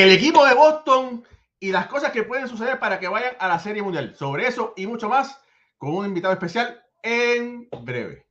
el equipo de Boston y las cosas que pueden suceder para que vayan a la Serie Mundial. Sobre eso y mucho más con un invitado especial en breve.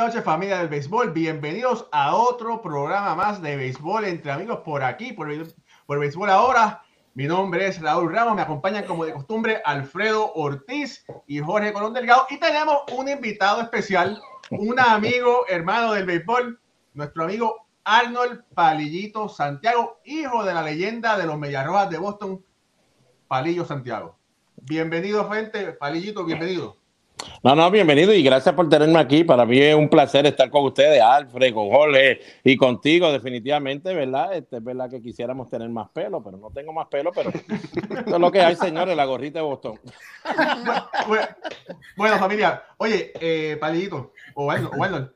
Buenas noches familia del béisbol, bienvenidos a otro programa más de béisbol entre amigos por aquí, por, por béisbol ahora. Mi nombre es Raúl Ramos, me acompañan como de costumbre Alfredo Ortiz y Jorge Colón Delgado y tenemos un invitado especial, un amigo hermano del béisbol, nuestro amigo Arnold Palillito Santiago, hijo de la leyenda de los Mediarrojas de Boston, Palillo Santiago. Bienvenido, gente, Palillito, bienvenido. No, no, bienvenido y gracias por tenerme aquí. Para mí es un placer estar con ustedes, Alfred, con Jorge y contigo, definitivamente, ¿verdad? Este, es verdad que quisiéramos tener más pelo, pero no tengo más pelo, pero esto es lo que hay, señores, la gorrita de Boston. Bueno, bueno familia, oye, eh, Palillito, o bueno, bueno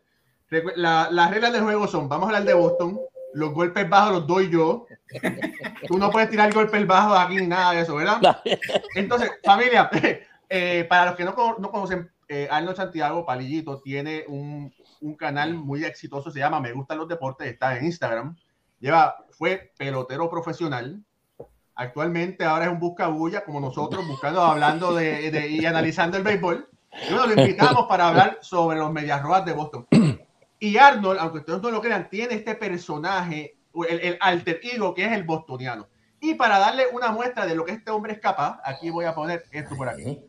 la, las reglas del juego son, vamos a hablar de Boston, los golpes bajos los doy yo. Tú no puedes tirar golpes bajos aquí ni nada de eso, ¿verdad? Entonces, familia, eh, para los que no, no conocen, eh, Arnold Santiago Palillito tiene un, un, canal muy exitoso, se llama Me Gustan los Deportes, está en Instagram. Lleva, fue pelotero profesional. Actualmente ahora es un buscabulla como nosotros, buscando, hablando de, de, y analizando el béisbol. Y bueno, lo invitamos para hablar sobre los Medias Rojas de Boston. Y Arnold, aunque ustedes no lo crean, tiene este personaje, el, el alter ego que es el bostoniano. Y para darle una muestra de lo que este hombre es capaz, aquí voy a poner esto por aquí.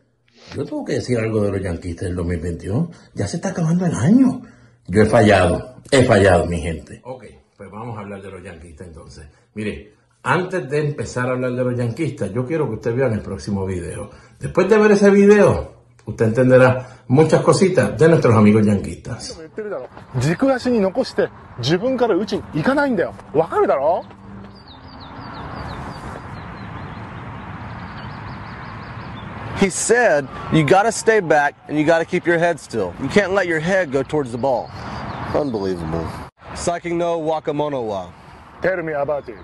Yo tengo que decir algo de los yanquistas del 2021. Ya se está acabando el año. Yo he fallado, he fallado, mi gente. Ok, pues vamos a hablar de los yanquistas entonces. Mire, antes de empezar a hablar de los yanquistas, yo quiero que usted vea en el próximo video. Después de ver ese video, usted entenderá muchas cositas de nuestros amigos yanquistas. He said you got to stay back and you got to keep your head still. You can't let your head go towards the ball. Unbelievable. Psyching no wakamono wa. Tell me about it.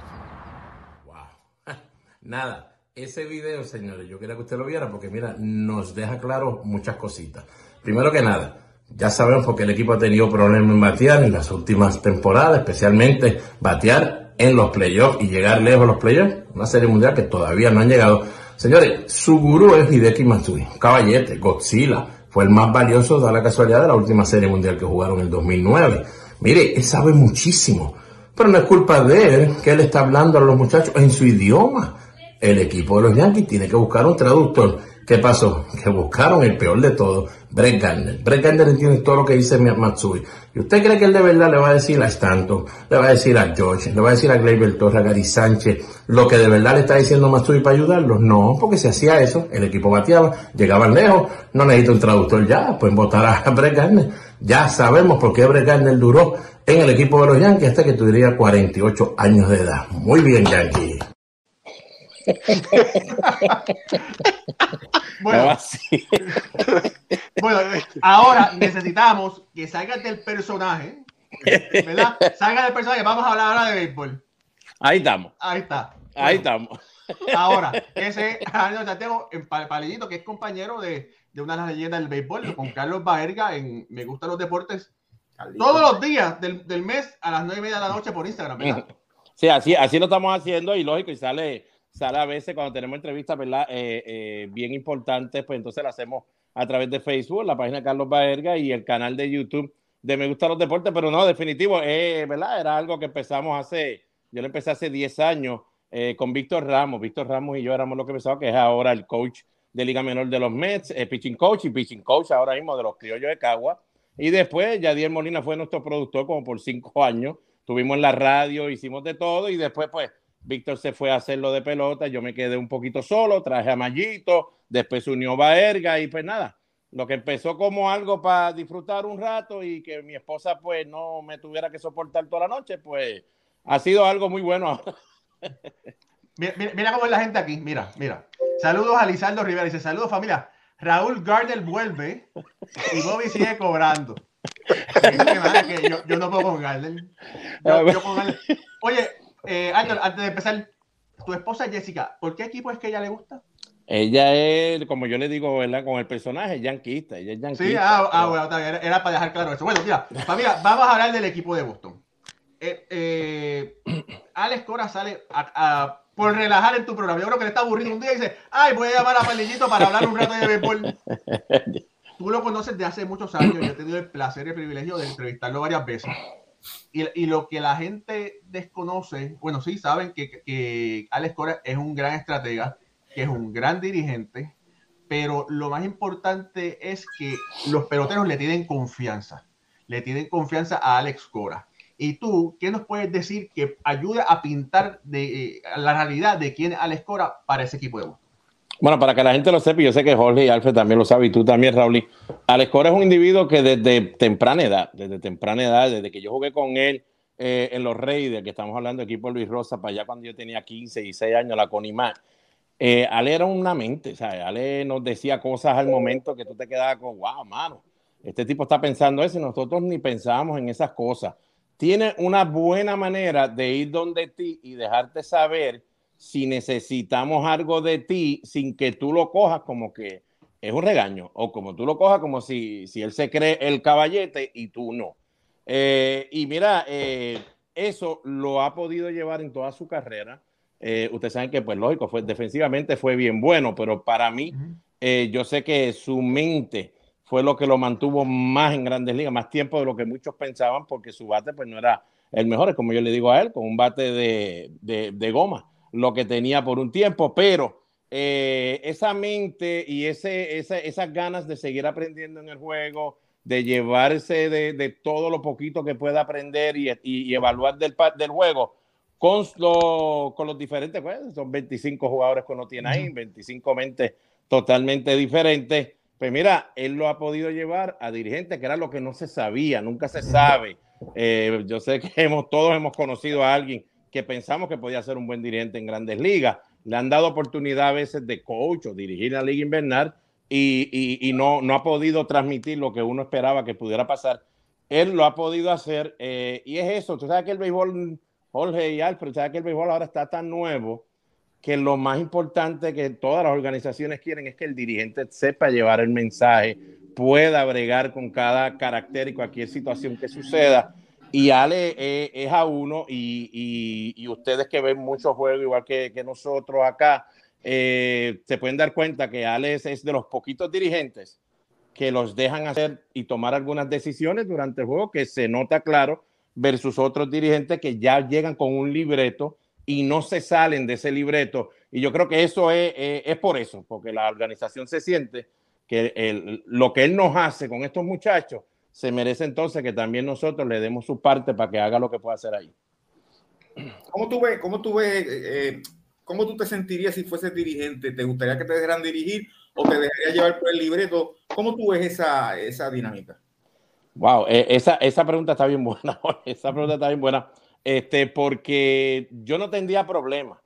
Wow. Nada. Ese video, señores, yo quería que usted lo viera porque, mira, nos deja claro muchas cositas. Primero que nada, ya sabemos porque el equipo ha tenido problemas en batear en las últimas temporadas, especialmente batear en los playoffs y llegar lejos a los playoffs. Una serie mundial que todavía no han llegado. Señores, su gurú es Hideki Matsui, caballete, Godzilla. Fue el más valioso, da la casualidad, de la última serie mundial que jugaron en el 2009. Mire, él sabe muchísimo. Pero no es culpa de él que él está hablando a los muchachos en su idioma. El equipo de los Yankees tiene que buscar un traductor. ¿Qué pasó? Que buscaron el peor de todo, Brett Gardner. Brett Gardner entiende todo lo que dice Matsui. ¿Y usted cree que él de verdad le va a decir a Stanton, le va a decir a George, le va a decir a Gleyber Torres, a Gary Sánchez, lo que de verdad le está diciendo Matsui para ayudarlos? No, porque si hacía eso, el equipo bateaba, llegaban lejos, no necesita un traductor ya, pueden votar a Brett Gardner. Ya sabemos por qué Brett Gardner duró en el equipo de los Yankees hasta que tuviera 48 años de edad. Muy bien, Yankees. Bueno, bueno, ahora necesitamos que salgas del personaje, ¿verdad? Salga del personaje, vamos a hablar ahora de béisbol. Ahí estamos. Ahí está. Bueno, Ahí estamos. Ahora, ese es Arnold Santiago en Palillito, que es compañero de, de, una de las leyendas del béisbol, con Carlos Baerga en Me Gustan los Deportes, todos los días del, del, mes a las nueve y media de la noche por Instagram, ¿verdad? Sí, así, así lo estamos haciendo y lógico, y sale sale a veces cuando tenemos entrevistas, ¿verdad? Eh, eh, bien importantes, pues entonces la hacemos a través de Facebook, la página de Carlos Baerga y el canal de YouTube de Me Gustan los Deportes, pero no, definitivo, eh, ¿verdad? Era algo que empezamos hace, yo lo empecé hace 10 años con Víctor Ramos. Víctor Ramos y yo éramos lo que empezamos, que es ahora el coach de Liga Menor de los Mets, pitching coach y pitching coach ahora mismo de los criollos de Cagua. Y después, Yadier Molina fue nuestro productor como por cinco años. Tuvimos en la radio, hicimos de todo y después, pues, Víctor se fue a hacerlo de pelota, yo me quedé un poquito solo, traje a Mayito, después se unió Baerga y pues nada, lo que empezó como algo para disfrutar un rato y que mi esposa pues no me tuviera que soportar toda la noche, pues ha sido algo muy bueno. Mira, mira, mira cómo es la gente aquí, mira, mira. Saludos a Lizardo Rivera, dice saludos familia. Raúl Gardner vuelve y Bobby sigue cobrando. Dice, "Madre, que yo, yo no puedo con Gardner. Yo- yo con Gardner. Oye, eh, Ángel, antes de empezar, tu esposa Jessica, ¿por qué equipo es que ella le gusta? Ella es, como yo le digo, ¿verdad? Con el personaje, yanquista. Ella es yanquista. Sí, ah, ah, bueno, era, era para dejar claro eso. Bueno, mira, familia, vamos a hablar del equipo de Boston. Eh, eh, Alex Cora sale a- a- por relajar en tu programa. Yo creo que le está aburrido un día y dice, ay, voy a llamar a Palillito para hablar un rato de béisbol. Tú lo conoces de hace muchos años. Yo he tenido el placer y el privilegio de entrevistarlo varias veces. Y, lo que la gente desconoce, bueno, sí, saben que, que Alex Cora es un gran estratega, que es un gran dirigente, pero lo más importante es que los peloteros le tienen confianza. Le tienen confianza a Alex Cora. Y tú, ¿qué nos puedes decir que ayuda a pintar de, eh, la realidad de quién es Alex Cora para ese equipo de Boston? Bueno, para que la gente lo sepa, yo sé que Jorge y Alfred también lo saben, y tú también, Raúl. Alex Cora es un individuo que desde temprana edad, desde temprana edad, desde que yo jugué con él eh, en los Raiders, que estamos hablando equipo de Luis Rosa, para allá cuando yo tenía 15 y 6 años, la Conimar, eh, Ale era una mente, ¿sabes? Ale nos decía cosas al momento que tú te quedabas con, wow, mano, este tipo está pensando eso y nosotros ni pensábamos en esas cosas. Tiene una buena manera de ir donde ti y dejarte saber si necesitamos algo de ti sin que tú lo cojas como que es un regaño o como tú lo cojas como si, si él se cree el caballete y tú no. Eh, y mira, eh, eso lo ha podido llevar en toda su carrera. Eh, ustedes saben que, pues lógico, fue, defensivamente fue bien bueno, pero para mí, yo sé que su mente fue lo que lo mantuvo más en grandes ligas, más tiempo de lo que muchos pensaban, porque su bate pues no era el mejor, es como yo le digo a él, con un bate de, de, de goma, lo que tenía por un tiempo, pero eh, esa mente y ese, esa, esas ganas de seguir aprendiendo en el juego, de llevarse de, de todo lo poquito que pueda aprender y, y, y evaluar del, del juego con, lo, con los diferentes, pues, son 25 jugadores que uno tiene ahí, 25 mentes totalmente diferentes. Pues mira, él lo ha podido llevar a dirigentes, que era lo que no se sabía, nunca se sabe. Eh, yo sé que hemos, todos hemos conocido a alguien que pensamos que podía ser un buen dirigente en grandes ligas. Le han dado oportunidad a veces de coach o dirigir la liga invernal y, y, no, no, ha podido transmitir lo que uno esperaba que pudiera pasar. Él lo ha podido hacer eh, y es eso. Tú sabes que el béisbol, Jorge y Alfred, sabes que el béisbol ahora está tan nuevo que lo más importante que todas las organizaciones quieren es que el dirigente sepa llevar el mensaje, pueda bregar con cada carácter y cualquier situación que suceda. Y Ale eh, es a uno y, y, ustedes que ven muchos juegos igual que, que nosotros acá, eh, se pueden dar cuenta que Ale es, es, de los poquitos dirigentes que los dejan hacer y tomar algunas decisiones durante el juego que se nota claro versus otros dirigentes que ya llegan con un libreto y no se salen de ese libreto. Y yo creo que eso es, es, es por eso, porque la organización se siente que el, lo que él nos hace con estos muchachos se merece entonces que también nosotros le demos su parte para que haga lo que pueda hacer ahí. ¿Cómo tú ves, cómo tú ves, eh, cómo tú te sentirías si fueses dirigente? ¿Te gustaría que te dejaran dirigir o te dejaría llevar por el libreto? ¿Cómo tú ves esa, esa dinámica? Wow, eh, esa, esa pregunta está bien buena. esa pregunta está bien buena. Este, porque yo no tendría problema.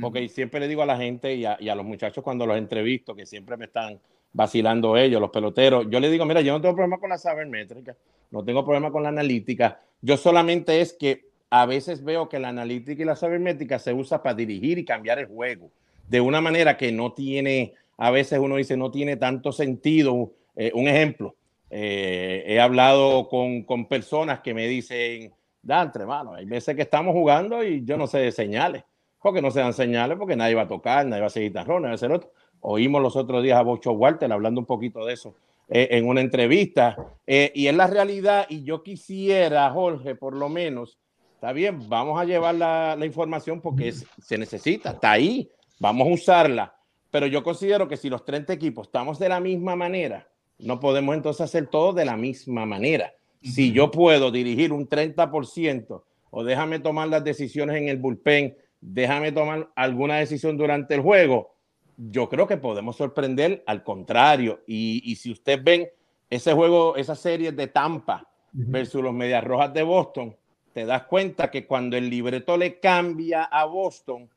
Porque siempre le digo a la gente y a, y a, los muchachos cuando los entrevisto, que siempre me están vacilando ellos, los peloteros, yo les digo, mira, yo no tengo problema con la sabermétrica, no tengo problema con la analítica, yo solamente es que a veces veo que la analítica y la sabermétrica se usa para dirigir y cambiar el juego de una manera que no tiene, a veces uno dice, no tiene tanto sentido. Eh, un ejemplo, eh, he hablado con, con, personas que me dicen, Dantre, mano, hay veces que estamos jugando y yo no sé de señales, porque no se dan señales, porque nadie va a tocar, nadie va a seguir tarrón, nadie va a hacer otro. Oímos los otros días a Bocho Walter hablando un poquito de eso eh, en una entrevista, eh, y es la realidad, y yo quisiera, Jorge, por lo menos, está bien, vamos a llevar la, la información porque es, se necesita, está ahí, vamos a usarla, pero yo considero que si los 30 equipos estamos de la misma manera, no podemos entonces hacer todo de la misma manera. Si yo puedo dirigir un 30% o déjame tomar las decisiones en el bullpen déjame tomar alguna decisión durante el juego, yo creo que podemos sorprender al contrario. Y, y si ustedes ven ese juego, esa serie de Tampa versus los Medias Rojas de Boston, te das cuenta que cuando el libreto le cambia a Boston,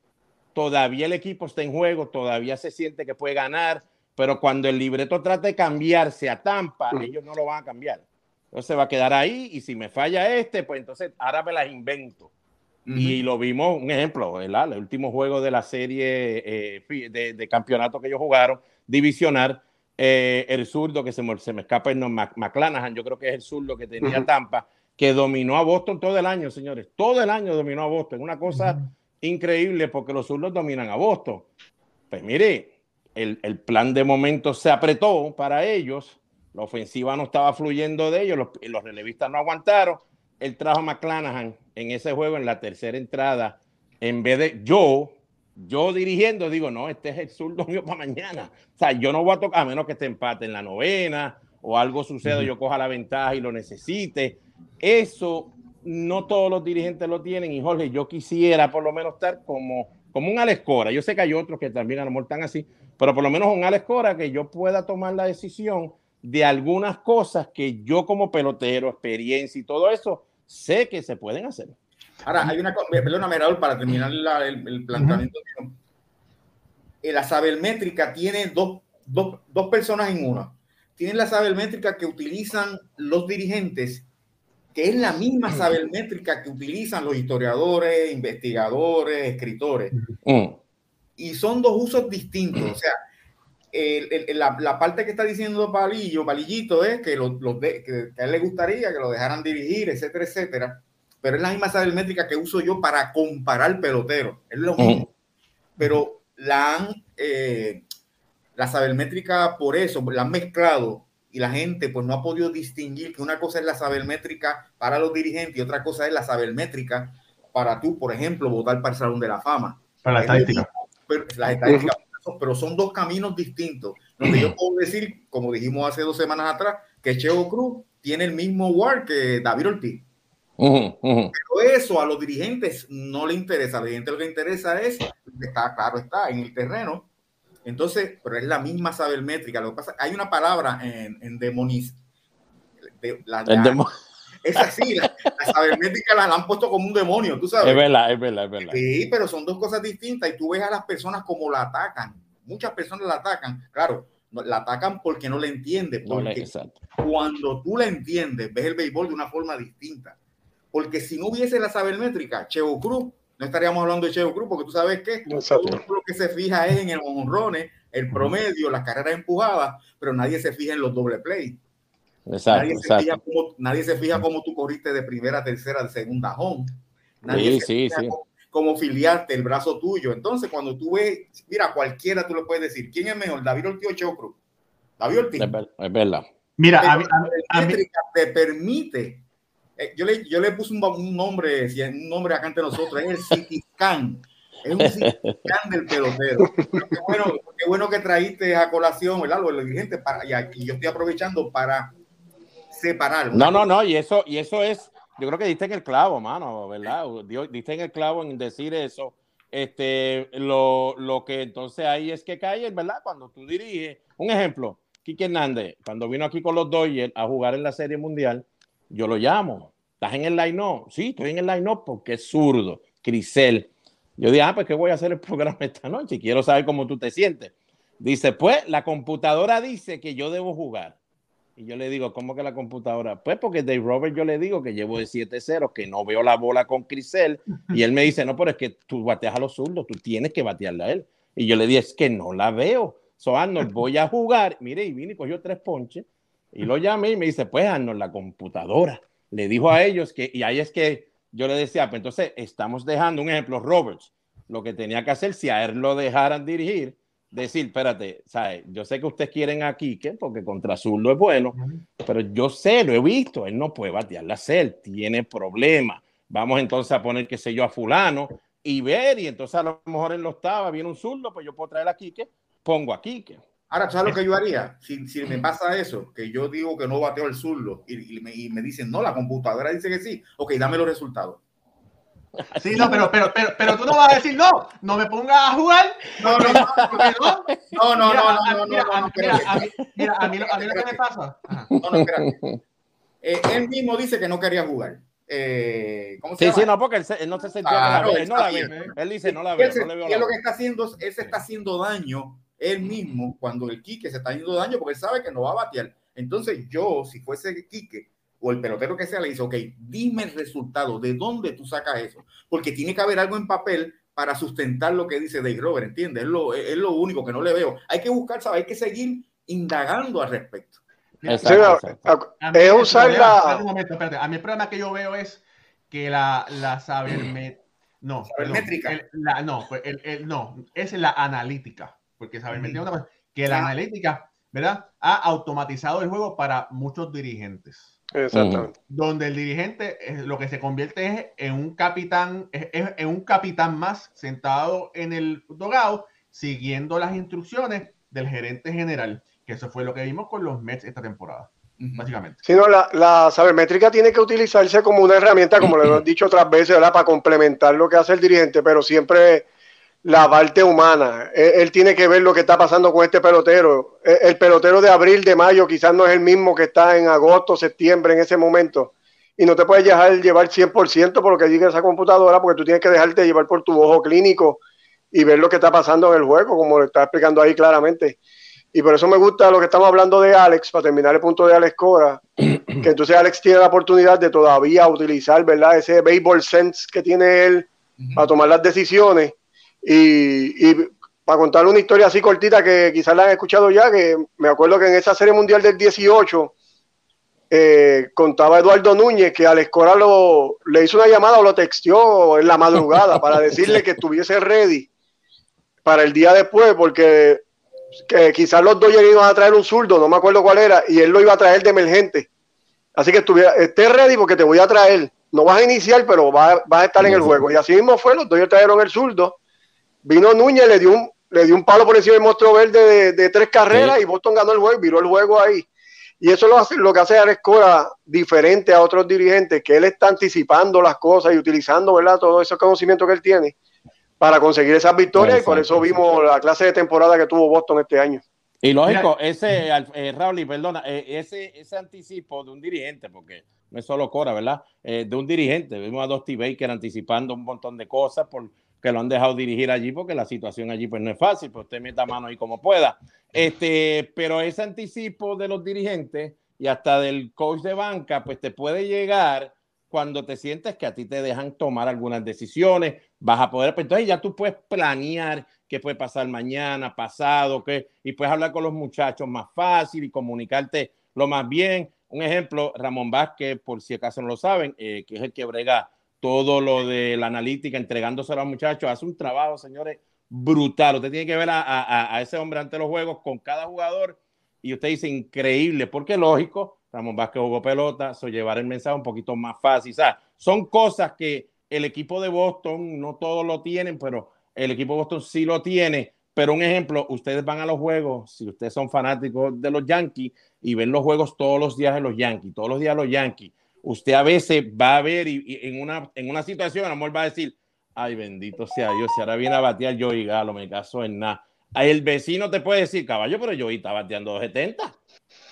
todavía el equipo está en juego, todavía se siente que puede ganar, pero cuando el libreto trata de cambiarse a Tampa, ellos no lo van a cambiar. Entonces va a quedar ahí y si me falla este, pues entonces ahora me las invento. Y lo vimos, un ejemplo, ¿verdad? el último juego de la serie eh, de, campeonato que ellos jugaron, divisional, eh, el zurdo que se me, se me escapa el nombre, McClanahan, yo creo que es el zurdo que tenía Tampa, que dominó a Boston todo el año, señores. Todo el año dominó a Boston. Una cosa increíble porque los zurdos dominan a Boston. Pues mire, el, el, plan de momento se apretó para ellos. La ofensiva no estaba fluyendo de ellos. Los, los relevistas no aguantaron. Él trajo a McClanahan en ese juego en la tercera entrada. En vez de yo, yo dirigiendo, digo, no, este es el zurdo mío para mañana. O sea, yo no voy a tocar, a menos que esté empate en la novena o algo suceda, yo coja la ventaja y lo necesite. Eso no todos los dirigentes lo tienen. Y Jorge, yo quisiera por lo menos estar como, como un Alex Cora. Yo sé que hay otros que también a lo mejor están así, pero por lo menos un Alex Cora que yo pueda tomar la decisión de algunas cosas que yo como pelotero, experiencia y todo eso, sé que se pueden hacer. Ahora, hay una perdóname, Raúl, para terminar el, el, planteamiento. La sabermétrica tiene dos, dos, dos personas en una. Tienen la sabermétrica que utilizan los dirigentes que es la misma sabermétrica que utilizan los historiadores, investigadores, escritores. Mm. Y son dos usos distintos. O sea, la, parte que está diciendo Palillo, Palillito es que, que, a él le gustaría que lo dejaran dirigir, etcétera, etcétera. Pero es la misma sabermétrica que uso yo para comparar pelotero. Es lo mismo. Mm. Pero la han, eh, la sabermétrica por eso, la han mezclado y la gente pues no ha podido distinguir que una cosa es la sabermétrica para los dirigentes y otra cosa es la sabermétrica para tú, por ejemplo, votar para el Salón de la Fama. Para la estadística. Pero, las estadísticas, pero son dos caminos distintos. Donde yo puedo decir, como dijimos hace dos semanas atrás, que Cheo Cruz tiene el mismo WAR que David Ortiz. Pero eso a los dirigentes no le interesa. A los dirigentes lo que interesa es, está claro, está en el terreno, entonces, pero es la misma sabermétrica. Lo que pasa, hay una palabra en, en demoniz. la, es así, la, sabermétrica la, han puesto como un demonio, tú sabes. Es verdad, es verdad, es verdad. Sí, pero son dos cosas distintas y tú ves a las personas como la atacan. Muchas personas la atacan, claro, la atacan porque no la entienden. Porque cuando tú la entiendes, ves el béisbol de una forma distinta. Porque si no hubiese la sabermétrica, Cheo Cruz no estaríamos hablando de Cheo Cruz, porque tú sabes que lo que se fija es en el honrones, el promedio, las carreras empujadas, pero nadie se fija en los doble play. Exacto, nadie, Se fija como, nadie se fija cómo tú corriste de primera, tercera, de segunda home. Nadie sí, se fija Cómo, filiarte el brazo tuyo. Entonces, cuando tú ves, mira, cualquiera tú le puedes decir, ¿quién es mejor, David Ortiz o Cheo Cruz? David Ortiz. Es verdad. Mira, a mí, a mí, te permite eh, yo, le, yo le puse un, un nombre, un nombre acá entre nosotros, es el City Scan. Es un City Scan del pelotero. Qué bueno, qué bueno que traíste a colación, ¿verdad? Lo dirigente para, y aquí yo estoy aprovechando para separar. No, no, no, y eso, y eso es, yo creo que diste en el clavo, mano, ¿verdad? Diste en el clavo en decir eso. Este, lo, lo que entonces ahí es que cae, ¿verdad? Cuando tú diriges, un ejemplo, Kike Hernández, cuando vino aquí con los Dodgers a jugar en la Serie Mundial, yo lo llamo. ¿Estás en el line-up? Sí, estoy en el line-up porque es zurdo. Crisel. Yo dije, ah, pues ¿qué voy a hacer el programa esta noche? Quiero saber cómo tú te sientes. Dice, pues la computadora dice que yo debo jugar. Y yo le digo, ¿cómo que la computadora? Pues porque Dave Robert yo le digo que llevo de 7-0, que no veo la bola con Crisel. Y él me dice, no, pero es que tú bateas a los zurdos, tú tienes que batearle a él. Y yo le dije, es que no la veo. So, Arnold, voy a jugar. Mire, y vine y cogió tres ponches. Y lo llamé y me dice, pues Arnold, la computadora le dijo a ellos que, y ahí es que yo le decía, pues entonces estamos dejando un ejemplo, Roberts, lo que tenía que hacer si a él lo dejaran dirigir, decir, espérate, ¿sabe? yo sé que ustedes quieren a Quique porque contra Zurdo es bueno, pero yo sé, lo he visto, él no puede batear la cel, tiene problemas. Vamos entonces a poner, qué sé yo, a fulano y ver, y entonces a lo mejor él no estaba, viene un zurdo, pues yo puedo traer a Quique, pongo a Quique. Ahora, ¿sabes lo que yo haría? Si, si, me pasa eso, que yo digo que no bateo el zurdo y, me, dicen, no, la computadora dice que sí, ok, dame los resultados. Sí, no, pero, pero, pero, pero tú no vas a decir, no, no me pongas a jugar. No, no, no, no, no, no, Mira, no, no, mira, no, a- no, mira, a mí- mira, a mí lo- a mí lo que me pasa. Ajá. No, no, espérate. Eh, él mismo dice que no quería jugar. Eh, ¿Cómo se Sí, llama? sí, no, porque él, se- él no se sentía la ve, él no la ve. Él dice, no la Y veo, él, se- no le veo él lo que está haciendo, es- él se está haciendo daño él mismo cuando el Quique se está haciendo daño porque él sabe que no va a batear. Entonces yo, si fuese Quique o el pelotero que sea, le dice, ok, dime el resultado, ¿de dónde tú sacas eso? Porque tiene que haber algo en papel para sustentar lo que dice Dave Robert, ¿entiendes? Es lo, es lo único que no le veo. Hay que buscar, ¿sabes? Hay que seguir indagando al respecto. Exacto, Sí, no, exacto. A mí es el usar problema- la- espérate un momento, espérate. A mí el problema que yo veo es que la, la sabermet... No, perdón, Sabermétrica. el- la- no, pues el- el- no, es la analítica. Porque sabermétrica es otra cosa. Que la Ah. analítica, ¿verdad? Ha automatizado el juego para muchos dirigentes. Exactamente. donde el dirigente es- lo que se convierte es en un capitán, es, es- en un capitán más sentado en el dogado, siguiendo las instrucciones del gerente general, que eso fue lo que vimos con los Mets esta temporada, básicamente. Sino la, la sabermétrica tiene que utilizarse como una herramienta, como le hemos dicho otras veces, ¿verdad? Para complementar lo que hace el dirigente, pero siempre la parte humana. Él, él tiene que ver lo que está pasando con este pelotero. El, el pelotero de abril, de mayo, quizás no es el mismo que está en agosto, septiembre, en ese momento. Y no te puedes dejar llevar 100% por lo que diga esa computadora, porque tú tienes que dejarte llevar por tu ojo clínico y ver lo que está pasando en el juego, como lo está explicando ahí claramente. Y por eso me gusta lo que estamos hablando de Alex, para terminar el punto de Alex Cora, que entonces Alex tiene la oportunidad de todavía utilizar, ¿verdad? Ese baseball sense que tiene él para tomar las decisiones. Y, y para contarle una historia así cortita que quizás la han escuchado ya, que me acuerdo que en esa serie mundial del 18 eh, contaba Eduardo Núñez que Alex Cora lo, le hizo una llamada o lo texteó en la madrugada para decirle que estuviese ready para el día después, porque que quizás los Dodgers iban a traer un zurdo, no me acuerdo cuál era, y él lo iba a traer de emergente. Así que estuviera, esté ready porque te voy a traer. No vas a iniciar, pero vas, vas a estar en el juego. Y así mismo fue, los Dodgers trajeron el zurdo. Vino Núñez, le dio un, le dio un palo por encima del monstruo verde de, de tres carreras Sí. y Boston ganó el juego, viró el juego ahí. Y eso lo, hace, lo que hace Alex Cora diferente a otros dirigentes, que él está anticipando las cosas y utilizando ¿verdad? todo ese conocimiento que él tiene para conseguir esas victorias y por eso vimos la clase de temporada que tuvo Boston este año. Y lógico, ese, eh, Raúl, y perdona, eh, ese, ese anticipo de un dirigente, porque no es solo Cora, ¿verdad? Eh, de un dirigente. Vimos a Dusty Baker anticipando un montón de cosas porque lo han dejado dirigir allí, porque la situación allí pues no es fácil, pues usted meta mano ahí como pueda. Este, pero ese anticipo de los dirigentes y hasta del coach de banca, pues te puede llegar cuando te sientes que a ti te dejan tomar algunas decisiones, vas a poder, pues entonces ya tú puedes planear qué puede pasar mañana, pasado, qué, y puedes hablar con los muchachos más fácil y comunicarte lo más bien. Un ejemplo, Ramón Vázquez, por si acaso no lo saben, eh, que es el que brega todo lo de la analítica, entregándoselo a los muchachos, hace un trabajo, señores, brutal. Usted tiene que ver a, a- a ese hombre ante los juegos con cada jugador y usted dice increíble, porque lógico, Ramón Vázquez jugó pelota, so llevar el mensaje un poquito más fácil. O sea, son cosas que el equipo de Boston no todos lo tienen, pero el equipo de Boston sí lo tiene. Pero un ejemplo, ustedes van a los juegos, si ustedes son fanáticos de los Yankees y ven los juegos todos los días de los Yankees, todos los días los Yankees, usted a veces va a ver y, y en, una, en una situación, a lo mejor va a decir, ay, bendito sea Dios, si ahora viene a batear yo y Galo, me caso en nada. El vecino te puede decir, caballo, pero yo está bateando 270.